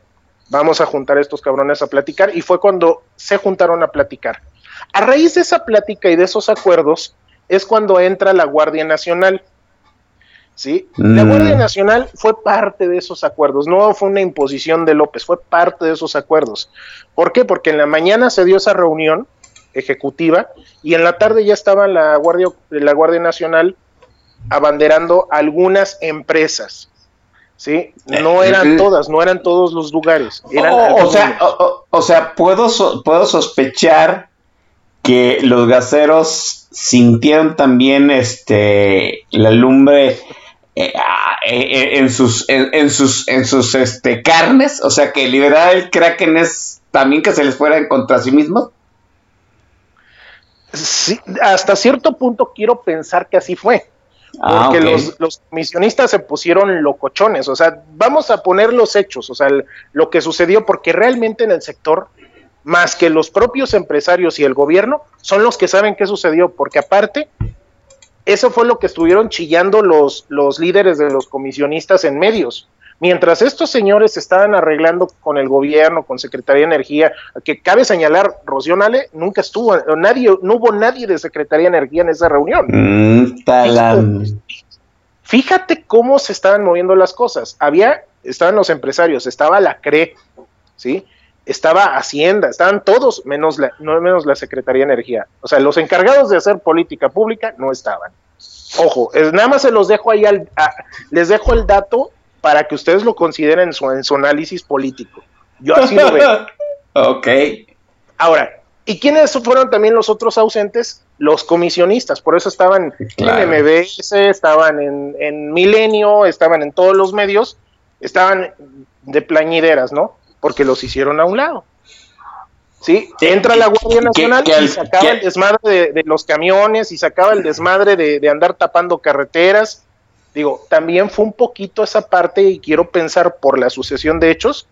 Vamos a juntar a estos cabrones a platicar. Y fue cuando se juntaron a platicar. A raíz de esa plática y de esos acuerdos es cuando entra la Guardia Nacional. ¿Sí? La Mm. Guardia Nacional fue parte de esos acuerdos, no fue una imposición de López, fue parte de esos acuerdos. ¿Por qué? Porque en la mañana se dio esa reunión ejecutiva y en la tarde ya estaba la Guardia, la Guardia Nacional abanderando algunas empresas. ¿Sí? No eran Eh, todas, no eran todos los lugares. Eran o, sea, o, sea, puedo, so- puedo sospechar que los gaseros sintieron también este la lumbre eh, ah, eh, eh, en sus en, en sus en sus este carnes, o sea que liberar el kraken es también que se les fuera en contra sí mismos. Sí, hasta cierto punto quiero pensar que así fue. Ah, Porque los, los comisionistas se pusieron locochones. O sea, vamos a poner los hechos, o sea, el- lo que sucedió, porque realmente en el sector, más que los propios empresarios y el gobierno, son los que saben qué sucedió. Porque aparte, eso fue lo que estuvieron chillando los, los líderes de los comisionistas en medios. Mientras estos señores estaban arreglando con el gobierno, con Secretaría de Energía, que cabe señalar, Rocío Nale nunca estuvo, nadie, no hubo nadie de Secretaría de Energía en esa reunión. Mm. Fíjate cómo se estaban moviendo las cosas. Había, estaban los empresarios, estaba la CRE, ¿sí? Estaba Hacienda, estaban todos menos la, no menos la Secretaría de Energía. O sea, los encargados de hacer política pública no estaban. Ojo, es, nada más se los dejo ahí, al, a- les dejo el dato para que ustedes lo consideren en su, en su análisis político. Yo así lo veo. <laughs> ok. Ahora, ¿y quiénes fueron también los otros ausentes? Los comisionistas, por eso estaban Claro. en MBS, estaban en, en Milenio, estaban en todos los medios, estaban de plañideras, ¿no? Porque los hicieron a un lado. ¿Sí? Entra la Guardia Nacional y sacaba que- el desmadre de, de los camiones y sacaba el desmadre de, de andar tapando carreteras. Digo, también fue un poquito esa parte y quiero pensar por la sucesión de hechos,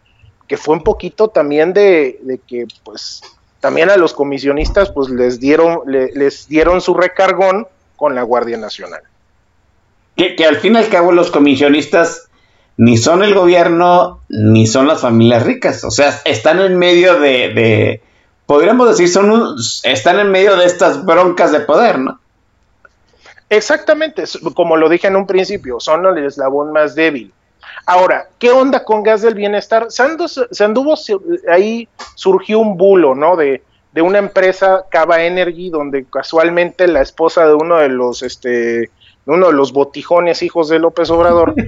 que fue un poquito también de, de que pues también a los comisionistas pues les dieron, le- les dieron su recargón con la Guardia Nacional. Que, que al fin y al cabo los comisionistas ni son el gobierno ni son las familias ricas. O sea, están en medio de, de podríamos decir, son un- están en medio de estas broncas de poder, ¿no? Exactamente, como lo dije en un principio, son el eslabón más débil. Ahora, ¿qué onda con gas del bienestar? Se, andu- se anduvo, ahí surgió un bulo, ¿no? De, de una empresa, Cava Energy, donde casualmente la esposa de uno de los, este, uno de los botijones hijos de López Obrador. <laughs>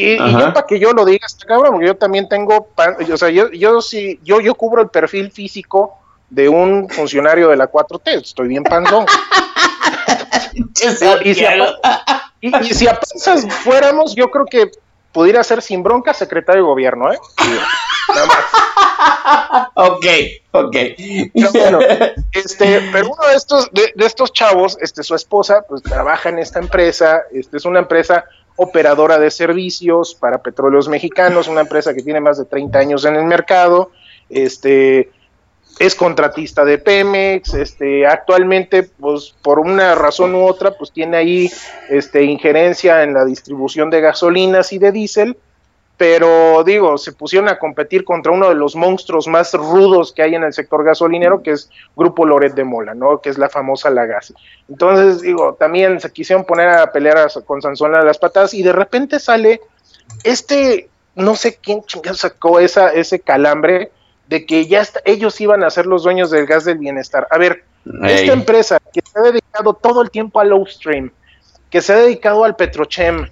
Y, yo para que yo lo diga, está cabrón, porque yo también tengo, pan- o sea, yo, yo sí, yo, yo cubro el perfil físico de un funcionario de la 4T, estoy bien panzón. <laughs> <laughs> Y si, <laughs> y, y si a panzas fuéramos, yo creo que pudiera ser sin bronca secretario de gobierno, ¿eh? Nada más. Ok, ok. Pero bueno, <laughs> este, pero uno de estos, de, de estos chavos, este, su esposa, pues trabaja en esta empresa, este es una empresa operadora de servicios para petróleos mexicanos, una empresa que tiene más de 30 años en el mercado, este, es contratista de Pemex, este, actualmente, pues, por una razón u otra, pues tiene ahí, este, injerencia en la distribución de gasolinas y de diésel, pero digo, se pusieron a competir contra uno de los monstruos más rudos que hay en el sector gasolinero, que es Grupo Loret de Mola, ¿no? Que es la famosa La Gas. Entonces, digo, también se quisieron poner a pelear con Sansón a las patadas y de repente sale este, no sé quién chingado sacó esa, ese calambre de que ya está- ellos iban a ser los dueños del gas del bienestar. A ver, esta empresa que se ha dedicado todo el tiempo al Stream, que se ha dedicado al Petrochem,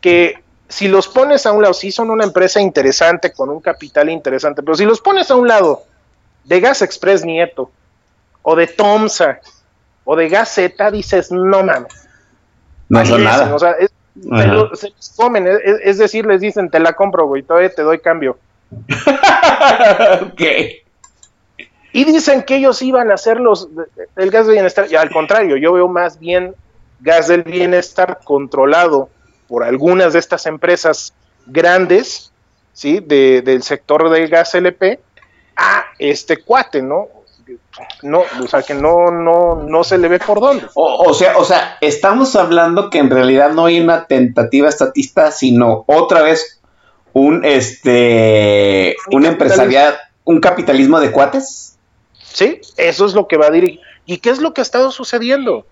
que si los pones a un lado, sí son una empresa interesante, con un capital interesante, pero si los pones a un lado de Gas Express Nieto, o de Tomsa, o de Gas Z, dices, no mames. No son nada. O sea, es- se, lo- se los comen, es, es decir, les dicen, te la compro, güey, todavía te doy cambio. <laughs> Ok. Y dicen que ellos iban a hacer los, el gas del bienestar. Y al contrario, yo veo más bien gas del bienestar controlado por algunas de estas empresas grandes, ¿sí? De, del sector del gas LP a este cuate, ¿no? No, o sea, que no, no, no se le ve por dónde. O, o sea, o sea, estamos hablando que en realidad no hay una tentativa estatista, sino otra vez un este un un capitalismo de cuates. Sí, eso es lo que va a dirigir. ¿Y qué es lo que ha estado sucediendo?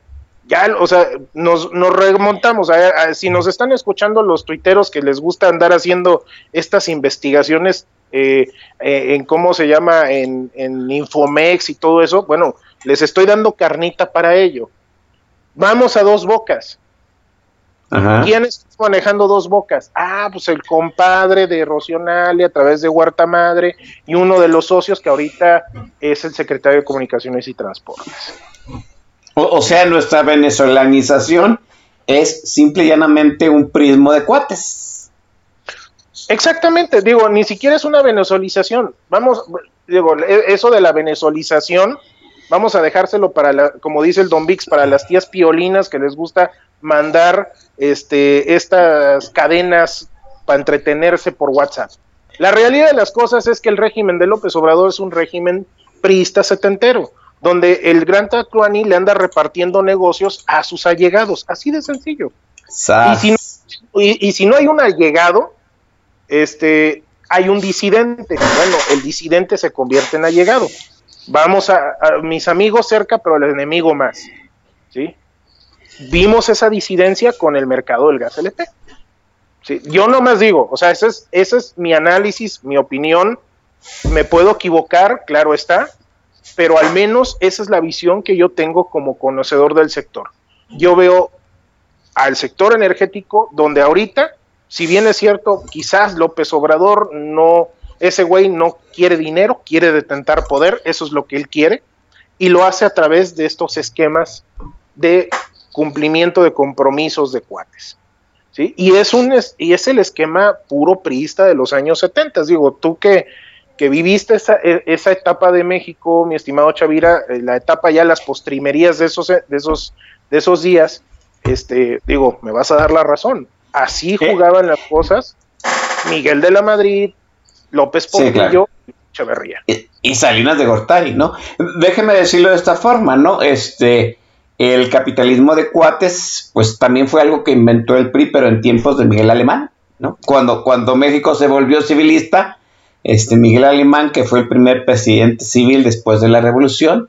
Ya, o sea, nos, nos remontamos. A, a- si nos están escuchando los tuiteros que les gusta andar haciendo estas investigaciones eh, eh, en cómo se llama, en, en Infomex y todo eso, bueno, les estoy dando carnita para ello. Vamos a dos bocas. Ajá. ¿Quién está manejando dos bocas? Ah, pues el compadre de Rocionale a través de Huerta Madre y uno de los socios que ahorita es el secretario de Comunicaciones y Transportes. O, o sea, nuestra venezolanización es simple y llanamente un prismo de cuates. Exactamente, digo, ni siquiera es una venezolización. Vamos, digo, e- eso de la venezolización, vamos a dejárselo para, la, como dice el Don Vix, para las tías piolinas que les gusta mandar este, estas cadenas para entretenerse por WhatsApp. La realidad de las cosas es que el régimen de López Obrador es un régimen priista setentero, donde el gran Tatuani le anda repartiendo negocios a sus allegados, así de sencillo. Y si, no, y, y si no hay un allegado, este, hay un disidente. Bueno, el disidente se convierte en allegado. Vamos a, a mis amigos cerca, pero el enemigo más. ¿sí? Vimos esa disidencia con el mercado del gas LP. Yo nomás digo, o sea, ese es, ese es mi análisis, mi opinión. Me puedo equivocar, claro está, pero al menos esa es la visión que yo tengo como conocedor del sector. Yo veo al sector energético donde ahorita, si bien es cierto, quizás López Obrador no, ese güey no quiere dinero, quiere detentar poder, eso es lo que él quiere, y lo hace a través de estos esquemas de cumplimiento de compromisos de cuates. ¿sí? Y, es un, es- y es el esquema puro priista de los años 70. Digo, tú que, que viviste esa, e- esa etapa de México, mi estimado Chavira, eh, la etapa ya, las postrimerías de esos, de esos, de esos días, este, digo, me vas a dar la razón. Así jugaban las cosas Miguel de la Madrid, López Sí, Portillo claro. y Echeverría. y y Salinas de Gortari, ¿no? Déjeme decirlo de esta forma, ¿no? Este, el capitalismo de cuates, pues también fue algo que inventó el PRI, pero en tiempos de Miguel Alemán, ¿no? Cuando, cuando México se volvió civilista, este Miguel Alemán, que fue el primer presidente civil después de la revolución,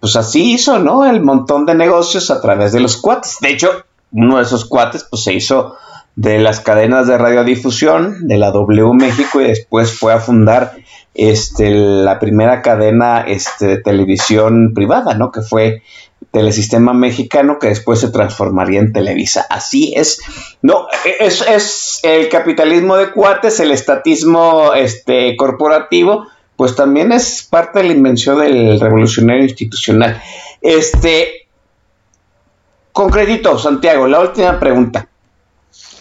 pues así hizo, ¿no? El montón de negocios a través de los cuates. De hecho, uno de esos cuates, pues se hizo de las cadenas de radiodifusión de la W México y después fue a fundar este, la primera cadena este, de televisión privada, ¿no? Que fue Telesistema Mexicano, que después se transformaría en Televisa. Así es. No, es, es el capitalismo de cuates, el estatismo este, corporativo, pues también es parte de la invención del revolucionario institucional. Este, concretito, Santiago, la última pregunta.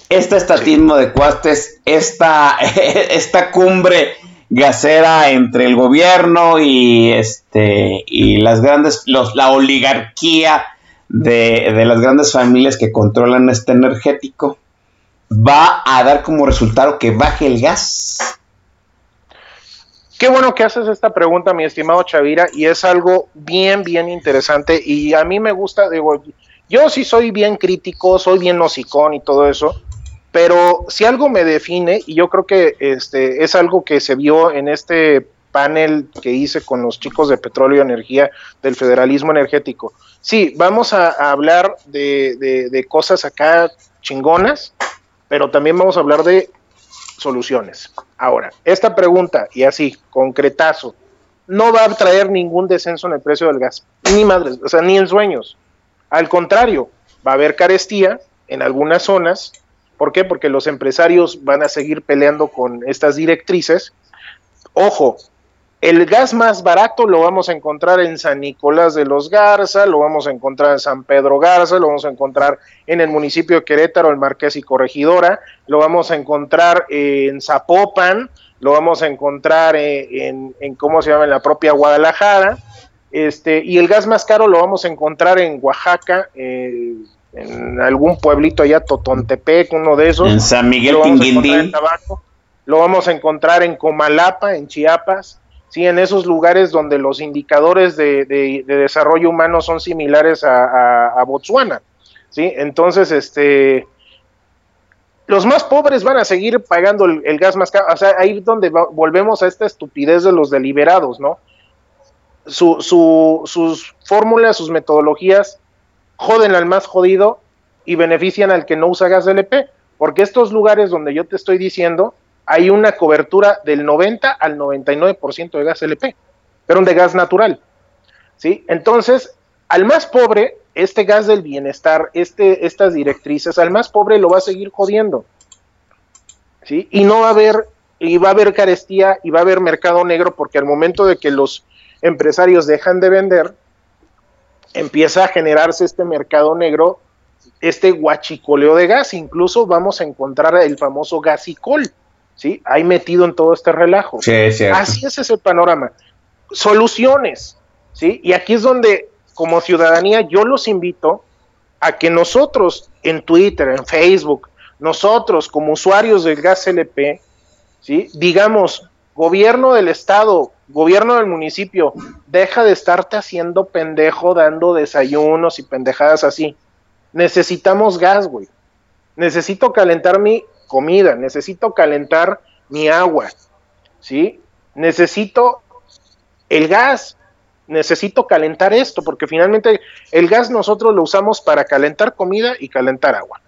Este estatismo de cuates, esta, <laughs> esta cumbre gasera entre el gobierno y este y las grandes los, la oligarquía de, de, las grandes familias que controlan este energético va a dar como resultado que baje el gas Qué bueno que haces esta pregunta, mi estimado Chavira, y es algo bien, bien interesante. Y a mí me gusta, digo, yo sí soy bien crítico, soy bien hocicón y todo eso, Pero si algo me define, y yo creo que este es algo que se vio en este panel que hice con los chicos de petróleo y energía del federalismo energético. Sí, vamos a, hablar de, de, de cosas acá chingonas, pero también vamos a hablar de soluciones. Ahora, esta pregunta, y así, concretazo, no va a traer ningún descenso en el precio del gas, ni madres, o sea, ni en sueños. Al contrario, va a haber carestía en algunas zonas. ¿Por qué? Porque los empresarios van a seguir peleando con estas directrices. Ojo, el gas más barato lo vamos a encontrar en San Nicolás de los Garza, lo vamos a encontrar en San Pedro Garza, lo vamos a encontrar en el municipio de Querétaro, el Marqués y Corregidora, lo vamos a encontrar en Zapopan, lo vamos a encontrar en, en, ¿cómo se llama?, en la propia Guadalajara, este, y el gas más caro lo vamos a encontrar en Oaxaca, eh, en algún pueblito allá, Totontepec, uno de esos. En San Miguel lo vamos en Tabaco, lo vamos a encontrar en Comalapa, en Chiapas, sí, en esos lugares donde los indicadores de, de- de desarrollo humano son similares a, a- a Botswana, sí, entonces, este, los más pobres van a seguir pagando el, el gas más caro, o sea, ahí es donde va- volvemos a esta estupidez de los deliberados, ¿no? Su, su- sus fórmulas, sus metodologías joden al más jodido y benefician al que no usa gas LP, porque estos lugares donde yo te estoy diciendo, hay una cobertura del 90 al 99% de gas LP, pero de gas natural. ¿sí? Entonces, al más pobre, este gas del bienestar, este, estas directrices, al más pobre lo va a seguir jodiendo. ¿sí? Y no va a haber, y va a haber carestía y va a haber mercado negro, porque al momento de que los empresarios dejan de vender, empieza a generarse este mercado negro, este guachicoleo de gas, incluso vamos a encontrar el famoso gasicol, ¿sí? Ahí metido en todo este relajo. Sí, es. Así es ese panorama. Soluciones, ¿sí? Y aquí es donde, como ciudadanía, yo los invito a que nosotros en Twitter, en Facebook, nosotros como usuarios del gas LP, ¿sí? Digamos, gobierno del estado, gobierno del municipio, deja de estarte haciendo pendejo dando desayunos y pendejadas así. Necesitamos gas, güey. Necesito calentar mi comida, necesito calentar mi agua, ¿sí? Necesito el gas, necesito calentar esto, porque finalmente el gas nosotros lo usamos para calentar comida y calentar agua.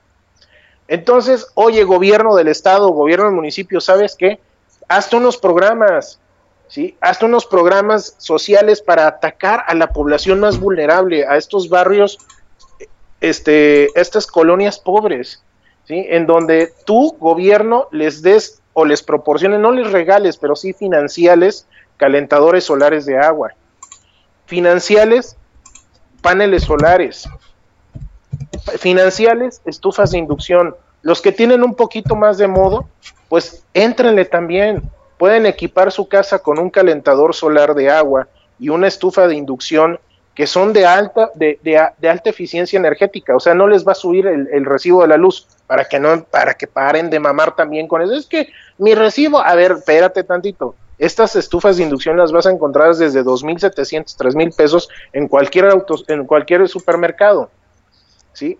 Entonces, oye, gobierno del estado, gobierno del municipio, ¿sabes qué? Hazte unos programas, ¿sí? Hazte unos programas sociales para atacar a la población más vulnerable, a estos barrios, este, estas colonias pobres, ¿sí? En donde tu gobierno les des o les proporcione, no les regales, pero sí financiales, calentadores solares de agua. Financiales, paneles solares. Financiales, estufas de inducción. Los que tienen un poquito más de modo, pues éntrenle también. Pueden equipar su casa con un calentador solar de agua y una estufa de inducción que son de alta, de, de, de alta eficiencia energética, o sea, no les va a subir el, el, recibo de la luz para que no, para que paren de mamar también con eso. Es que mi recibo, a ver, espérate tantito. Estas estufas de inducción las vas a encontrar desde 2.700, 3.000 pesos en cualquier autos, en cualquier supermercado, ¿sí?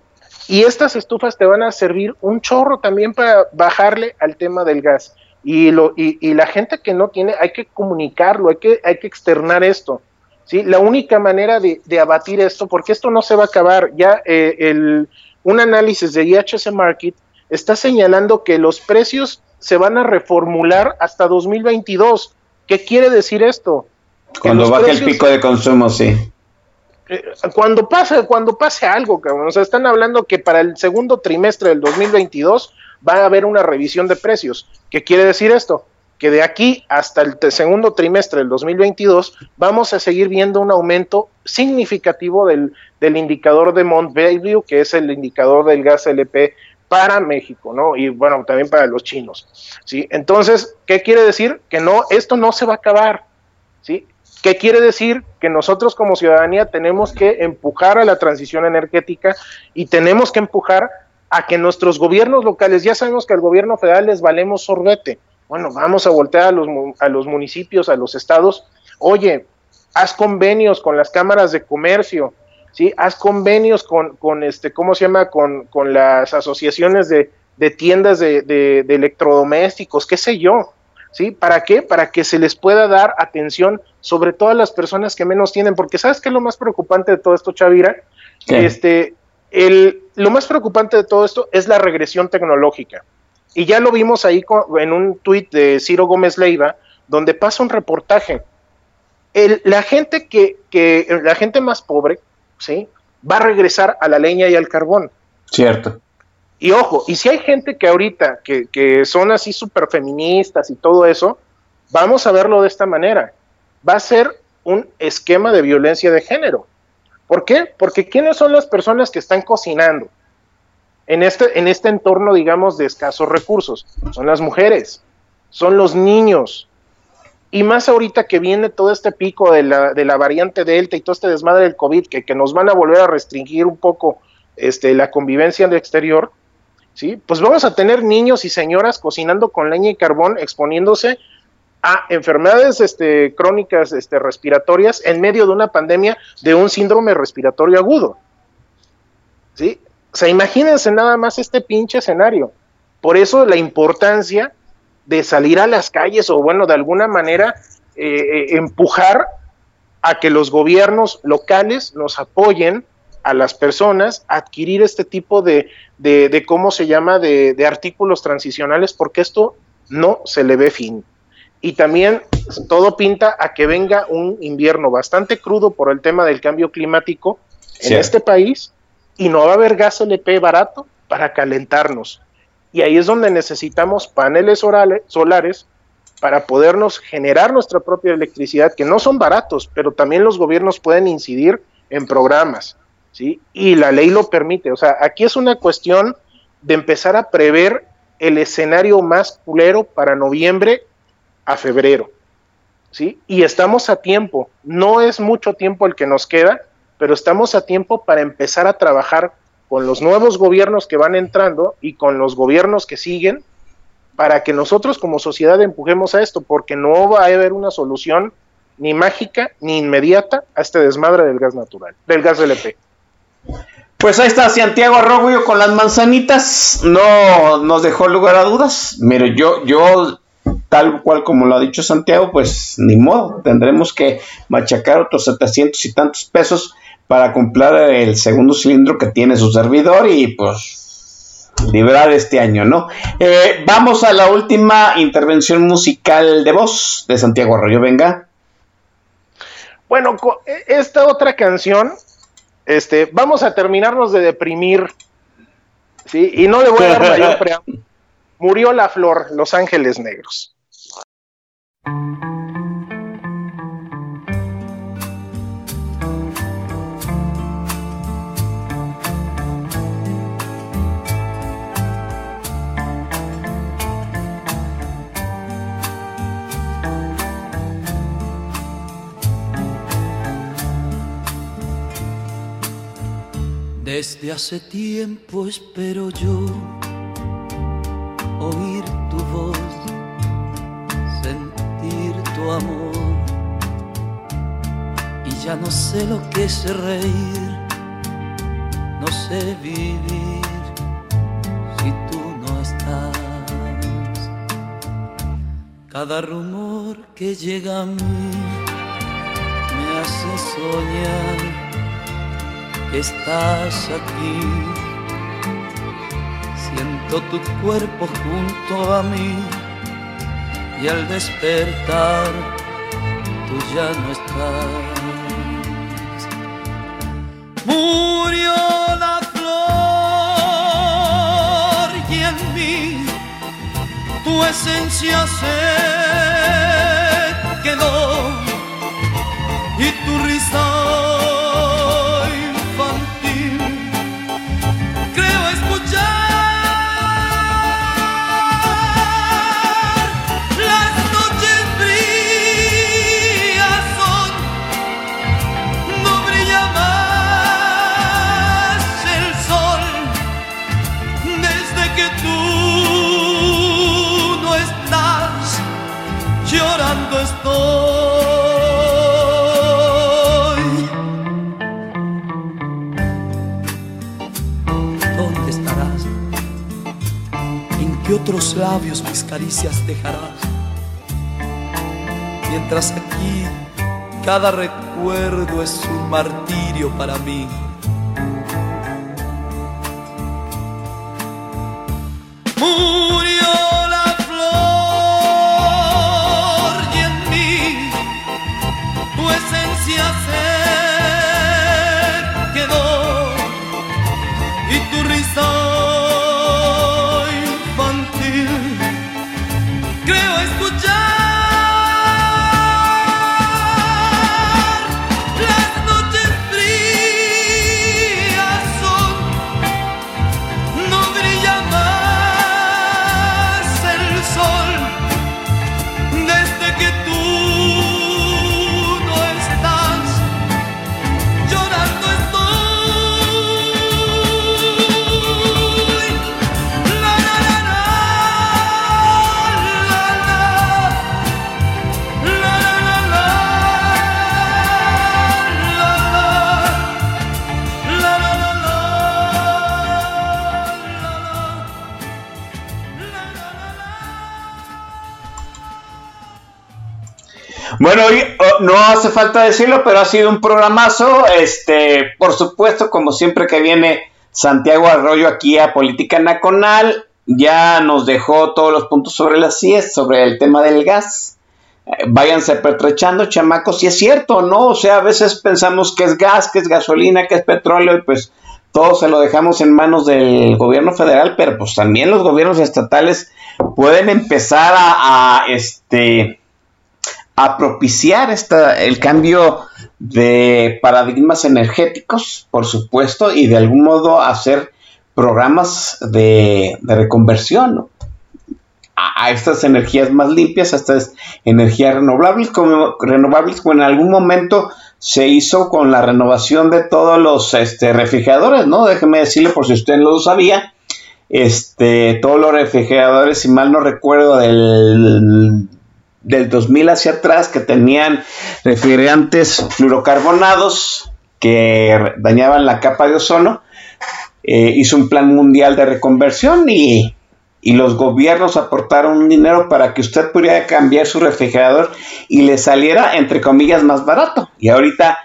Y estas estufas te van a servir un chorro también para bajarle al tema del gas. Y, lo, y, y la gente que no tiene, hay que comunicarlo, hay que, hay que externar esto. ¿sí? La única manera de, de, abatir esto, porque esto no se va a acabar, ya eh, el, un análisis de IHS Market está señalando que los precios se van a reformular hasta 2022. ¿Qué quiere decir esto? Cuando baje precios, el pico de consumo, sí. Eh, cuando pase, cuando pase algo, cabrón. O sea, están hablando que para el segundo trimestre del 2022 va a haber una revisión de precios. ¿Qué quiere decir esto? que de aquí hasta el segundo trimestre del 2022 vamos a seguir viendo un aumento significativo del, del indicador de Mont que es el indicador del gas LP para México, ¿no? Y bueno, también para los chinos, ¿sí? Entonces, ¿qué quiere decir? Que no, esto no se va a acabar, ¿sí? ¿Qué quiere decir? Que nosotros como ciudadanía tenemos que empujar a la transición energética y tenemos que empujar a que nuestros gobiernos locales, ya sabemos que al gobierno federal les valemos sorbete, bueno, vamos a voltear a los, a los municipios, a los estados, oye, haz convenios con las cámaras de comercio, ¿sí? Haz convenios con, con este, ¿cómo se llama? Con, con las asociaciones de, de tiendas de, de, de electrodomésticos, qué sé yo. ¿Sí? ¿Para qué? Para que se les pueda dar atención sobre todo a las personas que menos tienen, porque ¿sabes qué es lo más preocupante de todo esto, Chavira? Este, el, lo más preocupante de todo esto es la regresión tecnológica. Y ya lo vimos ahí con- en un tuit de Ciro Gómez Leiva, donde pasa un reportaje. El- la gente que, que, la gente más pobre, ¿sí? Va a regresar a la leña y al carbón. Cierto. Y ojo, y si hay gente que ahorita, que, que son así súper feministas y todo eso, vamos a verlo de esta manera. Va a ser un esquema de violencia de género. ¿Por qué? Porque ¿quiénes son las personas que están cocinando en este, en este entorno, digamos, de escasos recursos? Son las mujeres, son los niños. Y más ahorita que viene todo este pico de la, de la variante Delta y todo este desmadre del COVID, que, que nos van a volver a restringir un poco este, la convivencia en el exterior, ¿sí? Pues vamos a tener niños y señoras cocinando con leña y carbón, exponiéndose a enfermedades este, crónicas este, respiratorias en medio de una pandemia de un síndrome respiratorio agudo. ¿Sí? O sea, imagínense nada más este pinche escenario. Por eso la importancia de salir a las calles o, bueno, de alguna manera eh, eh, empujar a que los gobiernos locales nos apoyen a las personas a adquirir este tipo de, de, de ¿cómo se llama?, de, de artículos transicionales, porque esto no se le ve fin. Y también todo pinta a que venga un invierno bastante crudo por el tema del cambio climático en este país y no va a haber gas LP barato para calentarnos. Y ahí es donde necesitamos paneles solares para podernos generar nuestra propia electricidad, que no son baratos, pero también los gobiernos pueden incidir en programas, ¿sí? Y la ley lo permite. O sea, aquí es una cuestión de empezar a prever el escenario más culero para noviembre a febrero, ¿sí? Y estamos a tiempo. No es mucho tiempo el que nos queda, pero estamos a tiempo para empezar a trabajar con los nuevos gobiernos que van entrando y con los gobiernos que siguen para que nosotros como sociedad empujemos a esto, porque no va a haber una solución ni mágica ni inmediata a este desmadre del gas natural, del gas LP. Pues ahí está Santiago Arroyo con las manzanitas. No nos dejó lugar a dudas. Mire, yo, yo, tal cual como lo ha dicho Santiago, pues ni modo. Tendremos que machacar otros 700 y tantos pesos para comprar el segundo cilindro que tiene su servidor y pues librar este año, ¿no? Eh, vamos a la última intervención musical de voz de Santiago Arroyo. Venga. Bueno, e- esta otra canción, este, vamos a terminarnos de deprimir, ¿sí? Y no le voy a dar mayor <laughs> preámbulo. Murió la flor, Los Ángeles Negros. Desde hace tiempo espero yo oír tu voz, sentir tu amor. Y ya no sé lo que es reír, no sé vivir si tú no estás. Cada rumor que llega a mí me hace soñar estás aquí. Siento tu cuerpo junto a mí y al despertar tú ya no estás. Murió la flor y en mí tu esencia se quedó labios mis caricias dejarás. Mientras aquí cada recuerdo es un martirio para mí. Bueno, oh, no hace falta decirlo, pero ha sido un programazo. Este, por supuesto, como siempre que viene Santiago Arroyo aquí a Política Nacional, ya nos dejó todos los puntos sobre las CIES, sobre el tema del gas. Eh, váyanse pertrechando, chamacos, si es cierto, ¿no? O sea, a veces pensamos que es gas, que es gasolina, que es petróleo, y pues todo se lo dejamos en manos del gobierno federal, pero pues también los gobiernos estatales pueden empezar a, a, este a propiciar esta, el cambio de paradigmas energéticos, por supuesto, y de algún modo hacer programas de, reconversión a, estas energías más limpias, a estas energías renovables como, renovables, como en algún momento se hizo con la renovación de todos los este, refrigeradores, ¿no? Déjeme decirle, por si usted no lo sabía, este, todos los refrigeradores, si mal no recuerdo, del del 2000 hacia atrás que tenían refrigerantes fluorocarbonados que dañaban la capa de ozono, eh, hizo un plan mundial de reconversión y, y, los gobiernos aportaron un dinero para que usted pudiera cambiar su refrigerador y le saliera, entre comillas, más barato. Y ahorita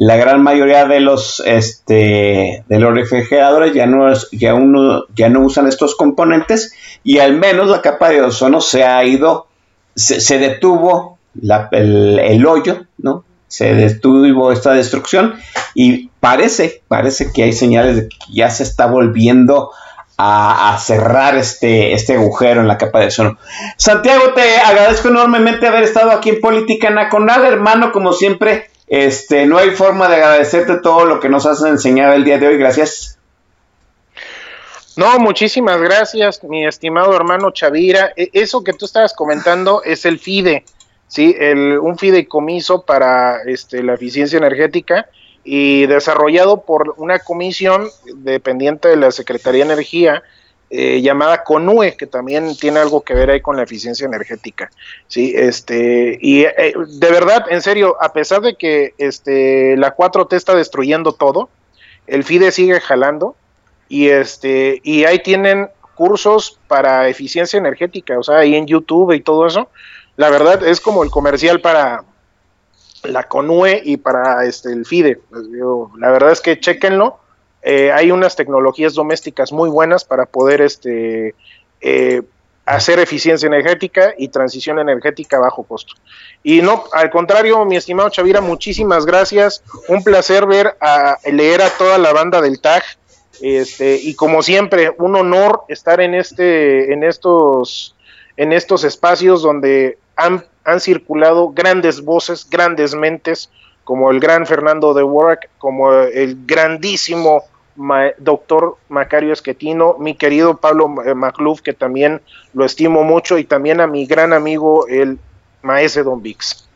la gran mayoría de los, este, de los refrigeradores ya no, es, ya, uno, ya no usan estos componentes y al menos la capa de ozono se ha ido se, se detuvo la, el, hoyo, ¿no? Se detuvo esta destrucción y parece, parece que hay señales de que ya se está volviendo a, a, cerrar este, este agujero en la capa de ozono. Santiago, te agradezco enormemente haber estado aquí en Política Nacional, hermano, como siempre. Este, no hay forma de agradecerte todo lo que nos has enseñado el día de hoy. Gracias. No, muchísimas gracias, mi estimado hermano Chavira. Eso que tú estabas comentando es el FIDE, ¿sí? El, un fideicomiso para este, la eficiencia energética y desarrollado por una comisión dependiente de la Secretaría de Energía eh, llamada CONUE, que también tiene algo que ver ahí con la eficiencia energética, ¿sí? Este, y eh, de verdad, en serio, a pesar de que este, la 4T está destruyendo todo, el FIDE sigue jalando, y este y ahí tienen cursos para eficiencia energética, o sea, ahí en YouTube y todo eso. La verdad es como el comercial para la CONUE y para este el FIDE. La verdad es que chequenlo. Eh, hay unas tecnologías domésticas muy buenas para poder este eh, hacer eficiencia energética y transición energética a bajo costo. Y no, al contrario, mi estimado Chavira, muchísimas gracias. Un placer ver a leer a toda la banda del TAG este, y como siempre, un honor estar en este, en estos, en estos espacios donde han, circulado grandes voces, grandes mentes, como el gran Fernando de Warwick, como el grandísimo doctor Macario Esquetino, mi querido Pablo Macluf, que también lo estimo mucho, y también a mi gran amigo, el maese Don Vix.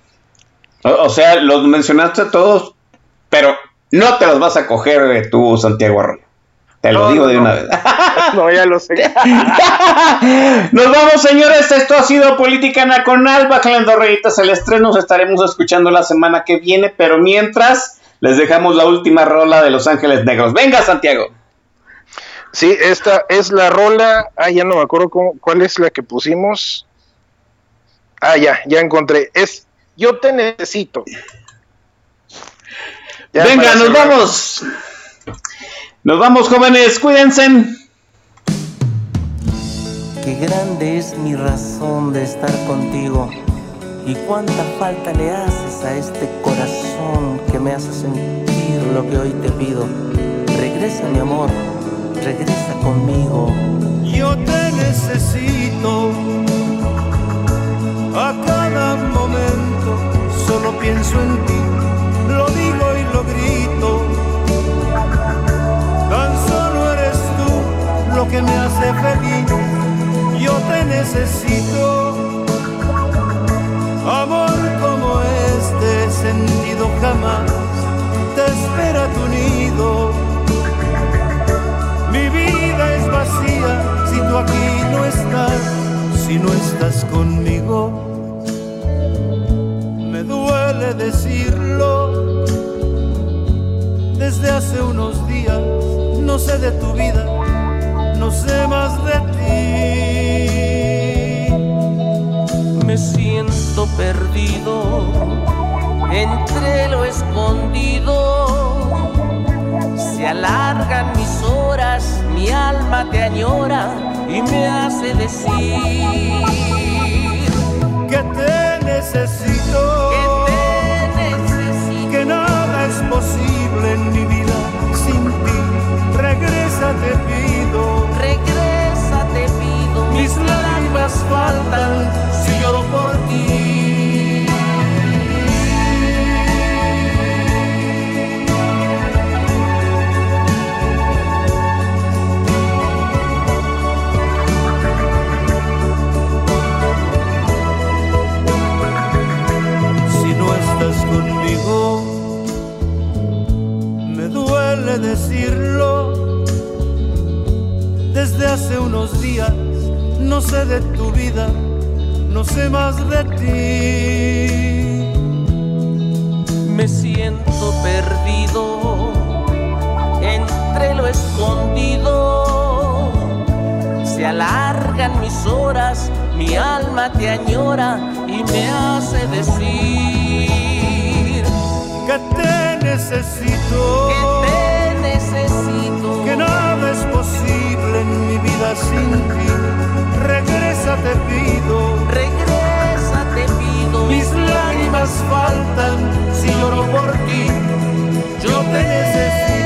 O, o sea, los mencionaste a todos, pero no te los vas a coger tú, Santiago Arroyo. Te lo no, digo de no. una <laughs> vez. no, ya lo sé. <laughs> Nos vamos, señores. Esto ha sido Política Nacional. Bájale dos rayitas al estreno. Nos estaremos escuchando la semana que viene. Pero mientras, les dejamos la última rola de Los Ángeles Negros. Venga, Santiago. Sí, esta es la rola. Ah, ya no me acuerdo cómo- cuál es la que pusimos. Ah, ya, ya encontré. Es Yo te necesito. Ya Venga, nos vamos. Nos vamos, jóvenes. Cuídense. Qué grande es mi razón de estar contigo y cuánta falta le haces a este corazón que me hace sentir lo que hoy te pido. Regresa mi amor, regresa conmigo. Yo te necesito a cada momento, solo pienso en ti, lo digo y lo grito. Que me hace feliz, yo te necesito. Amor como este sentido jamás te espera tu nido. Mi vida es vacía si tú aquí no estás, si no estás conmigo. Me duele decirlo. Desde hace unos días no sé de tu vida, no sé más de ti. Me siento perdido entre lo escondido. Se alargan mis horas, mi alma te añora y me hace decir que te necesito, que te necesito. que nada es posible en mi vida sin ti. Regresa, te faltan si lloro por ti. Si no estás conmigo, me duele decirlo. Desde hace unos días no sé de tu vida, no sé más de ti. Me siento perdido entre lo escondido. Se alargan mis horas, mi alma te añora y me hace decir que te necesito, que te necesito. que nada es posible en mi vida sin ti regresa te pido, regresa te pido. Mis lágrimas faltan si lloro por ti, yo te necesito.